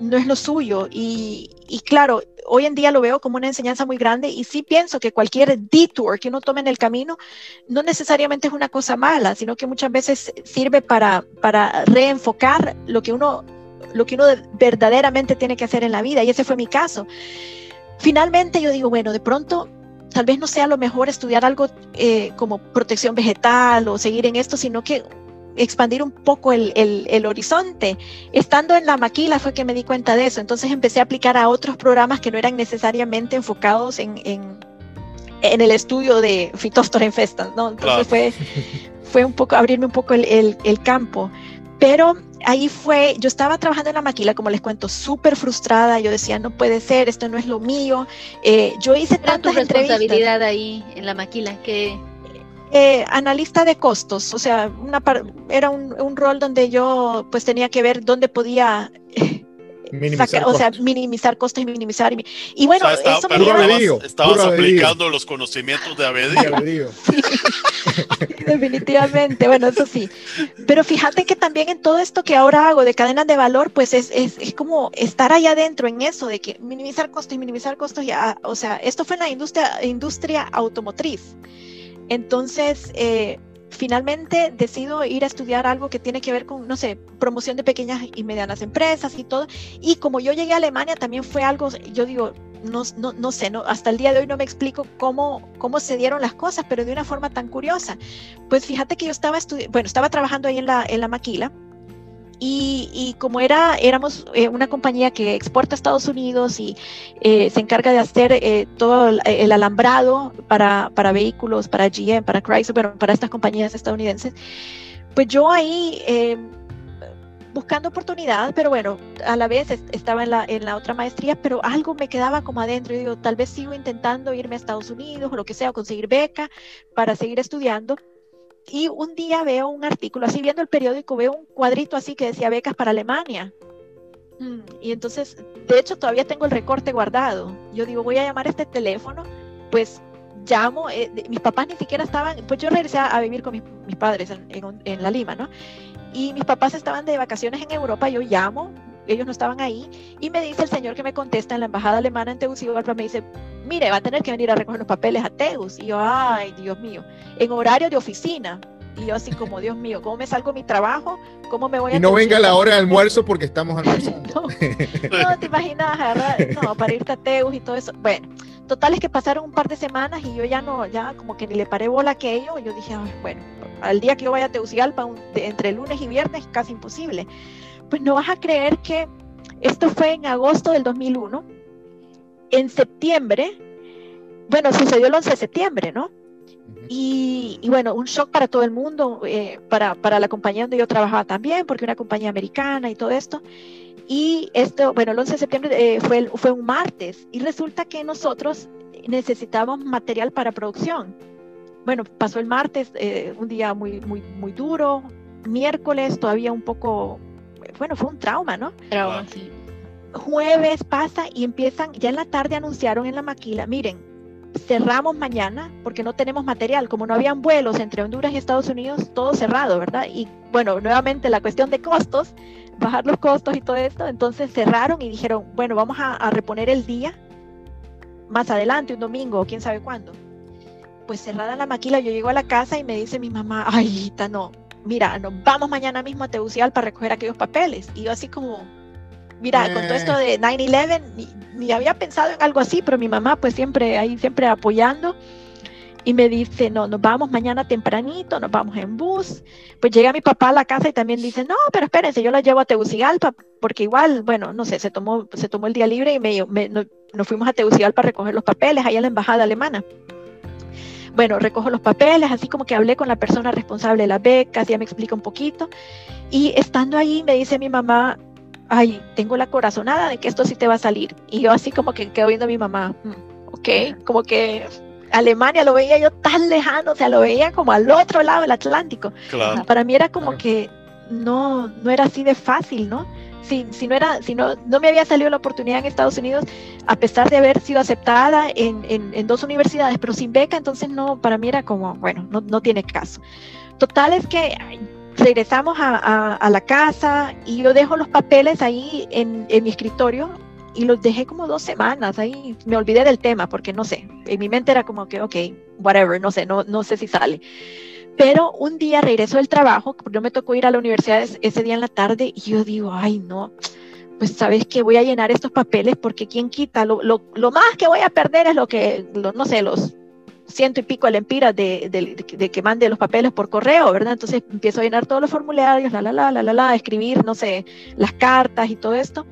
no es lo suyo. Y, claro, hoy en día lo veo como una enseñanza muy grande y sí pienso que cualquier detour que uno tome en el camino no necesariamente es una cosa mala, sino que muchas veces sirve para, para reenfocar lo que uno lo que uno verdaderamente tiene que hacer en la vida y ese fue mi caso. Finalmente yo digo, bueno, de pronto tal vez no sea lo mejor estudiar algo eh, como protección vegetal o seguir en esto, sino que expandir un poco el, el, horizonte. Estando en la maquila fue que me di cuenta de eso, entonces empecé a aplicar a otros programas que no eran necesariamente enfocados en, en, en el estudio de Phytophthora infestans, ¿no? Entonces fue, fue un poco, abrirme un poco el, el campo. Pero ahí fue, yo estaba trabajando en la maquila, como les cuento, súper frustrada. Yo decía, no puede ser, esto no es lo mío. Eh, yo hice tantas tu responsabilidad ahí en la maquila? que eh, analista de costos, o sea, una era un, un, rol donde yo pues tenía que ver dónde podía [laughs] minimizar o sea, minimizar costos y minimizar. Y, bueno, eso me estabas, aplicando los conocimientos de Abedío. [laughs] definitivamente, bueno, eso sí. Pero fíjate que también en todo esto que ahora hago de cadenas de valor, pues es, es, es como estar allá adentro en eso de que minimizar costos y minimizar costos. Ya, o sea, esto fue en la industria, industria automotriz. Entonces, eh, finalmente decido ir a estudiar algo que tiene que ver con, no sé, promoción de pequeñas y medianas empresas y todo. Y como yo llegué a Alemania, también fue algo, yo digo, no, no, no sé, no, hasta el día de hoy no me explico cómo, cómo se dieron las cosas, pero de una forma tan curiosa. Pues fíjate que yo estaba, bueno, estaba trabajando ahí en la, en la maquila y, como era, éramos eh, una compañía que exporta a Estados Unidos y eh, se encarga de hacer eh, todo el, alambrado para, para, vehículos, para GM, para Chrysler, pero para estas compañías estadounidenses, pues yo ahí buscando oportunidad, pero bueno, a la vez estaba en la, en la otra maestría, pero algo me quedaba como adentro. Y digo, tal vez sigo intentando irme a Estados Unidos o lo que sea, o conseguir beca para seguir estudiando y un día veo un artículo, así viendo el periódico, veo un cuadrito así que decía becas para Alemania. Mm, y entonces, de hecho, todavía tengo el recorte guardado. Yo digo, voy a llamar a este teléfono, pues llamo, eh, mis papás ni siquiera estaban, pues yo regresé a, vivir con mis, padres en, en, La Lima, ¿no? Y mis papás estaban de vacaciones en Europa, yo llamo, ellos no estaban ahí, y me dice el señor que me contesta en la embajada alemana en Tegucigalpa, me dice, mire, va a tener que venir a recoger los papeles a Teus. Y yo, ay, Dios mío, en horario de oficina. Y yo así como, Dios mío, ¿cómo me salgo mi trabajo? ¿Cómo me voy a... Y no venga la hora de almuerzo porque estamos [laughs] almorzando. no, te imaginas, no, para irte a Teus y todo eso. Bueno, total es que pasaron un par de semanas y yo ya no, ya como que ni le paré bola a aquello. Yo dije, bueno, al día que yo vaya a Tegucigalpa, entre lunes y viernes, casi imposible. Pues no vas a creer que esto fue en agosto del 2001. En septiembre, bueno, sucedió el 11 de septiembre, ¿no? Y, bueno, un shock para todo el mundo, eh, para, para, la compañía donde yo trabajaba también, porque una compañía americana y todo esto. Y esto, bueno, el 11 de septiembre eh, fue, fue un martes y resulta que nosotros necesitábamos material para producción. Bueno, pasó el martes, eh, un día muy, muy, muy duro. Miércoles todavía un poco bueno, fue un trauma, ¿no? Trauma, sí. Jueves pasa y empiezan, ya en la tarde anunciaron en la maquila, miren, cerramos mañana porque no tenemos material, como no habían vuelos entre Honduras y Estados Unidos, todo cerrado, ¿verdad? Y bueno, nuevamente la cuestión de costos, bajar los costos y todo esto, entonces cerraron y dijeron, bueno, vamos a, a reponer el día más adelante, un domingo o quién sabe cuándo. Pues cerrada la maquila, yo llego a la casa y me dice mi mamá, ay, hijita, no, mira, nos vamos mañana mismo a Tegucigalpa para recoger aquellos papeles. Y yo así como, mira, con todo esto de 9-11, ni, había pensado en algo así, pero mi mamá pues siempre ahí, siempre apoyando. Y me dice, no, nos vamos mañana tempranito, nos vamos en bus. Pues llega mi papá a la casa y también dice, no, pero espérense, yo la llevo a Tegucigalpa, porque igual, bueno, no sé, se tomó, se tomó el día libre y me, me nos fuimos a Tegucigalpa a recoger los papeles, ahí a la embajada alemana bueno, recojo los papeles, así como que hablé con la persona responsable de las becas, ya me explica un poquito. Y estando ahí me dice mi mamá, ay, tengo la corazonada de que esto sí te va a salir. Y yo así como que quedo viendo a mi mamá, mm, ok, como que Alemania lo veía yo tan lejano, o sea, lo veía como al otro lado del Atlántico. Para mí era como que no, no era así de fácil, ¿no? Si, si, no era, si no, no me había salido la oportunidad en Estados Unidos, a pesar de haber sido aceptada en, en, dos universidades, pero sin beca, entonces no, para mí era como, bueno, no, no tiene caso. Total es que regresamos a, a, la casa y yo dejo los papeles ahí en, en mi escritorio y los dejé como dos semanas ahí, me olvidé del tema porque no sé, en mi mente era como que, ok, whatever, no sé, no, no sé si sale. Pero un día regreso del trabajo, yo me tocó ir a la universidad ese día en la tarde y yo digo, ay no, pues sabes que voy a llenar estos papeles porque quién quita, lo, lo, lo más que voy a perder es lo que, no sé, los ciento y pico de lempiras de, de, que mande los papeles por correo, ¿verdad? Entonces empiezo a llenar todos los formularios, la, la, la, la, la, la, escribir, no sé, las cartas y todo esto,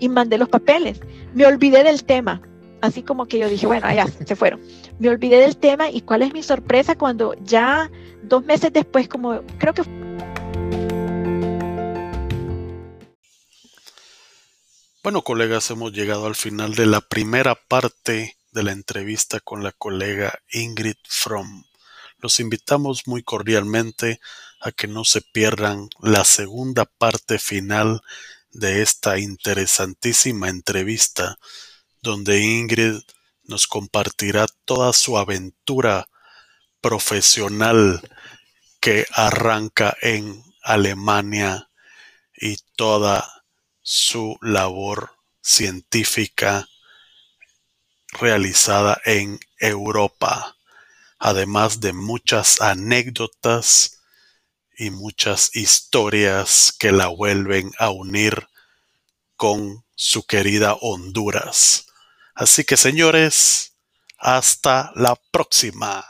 y mandé los papeles. Me olvidé del tema, así como que yo dije, bueno, ya, se fueron. Me olvidé del tema y cuál es mi sorpresa cuando ya dos meses después, como creo que... Bueno, colegas, hemos llegado al final de la primera parte de la entrevista con la colega Ingrid Fromm. Los invitamos muy cordialmente a que no se pierdan la segunda parte final de esta interesantísima entrevista, donde Ingrid nos compartirá toda su aventura profesional que arranca en Alemania y toda su labor científica realizada en Europa, además de muchas anécdotas y muchas historias que la vuelven a unir con su querida Honduras. Así que señores, hasta la próxima.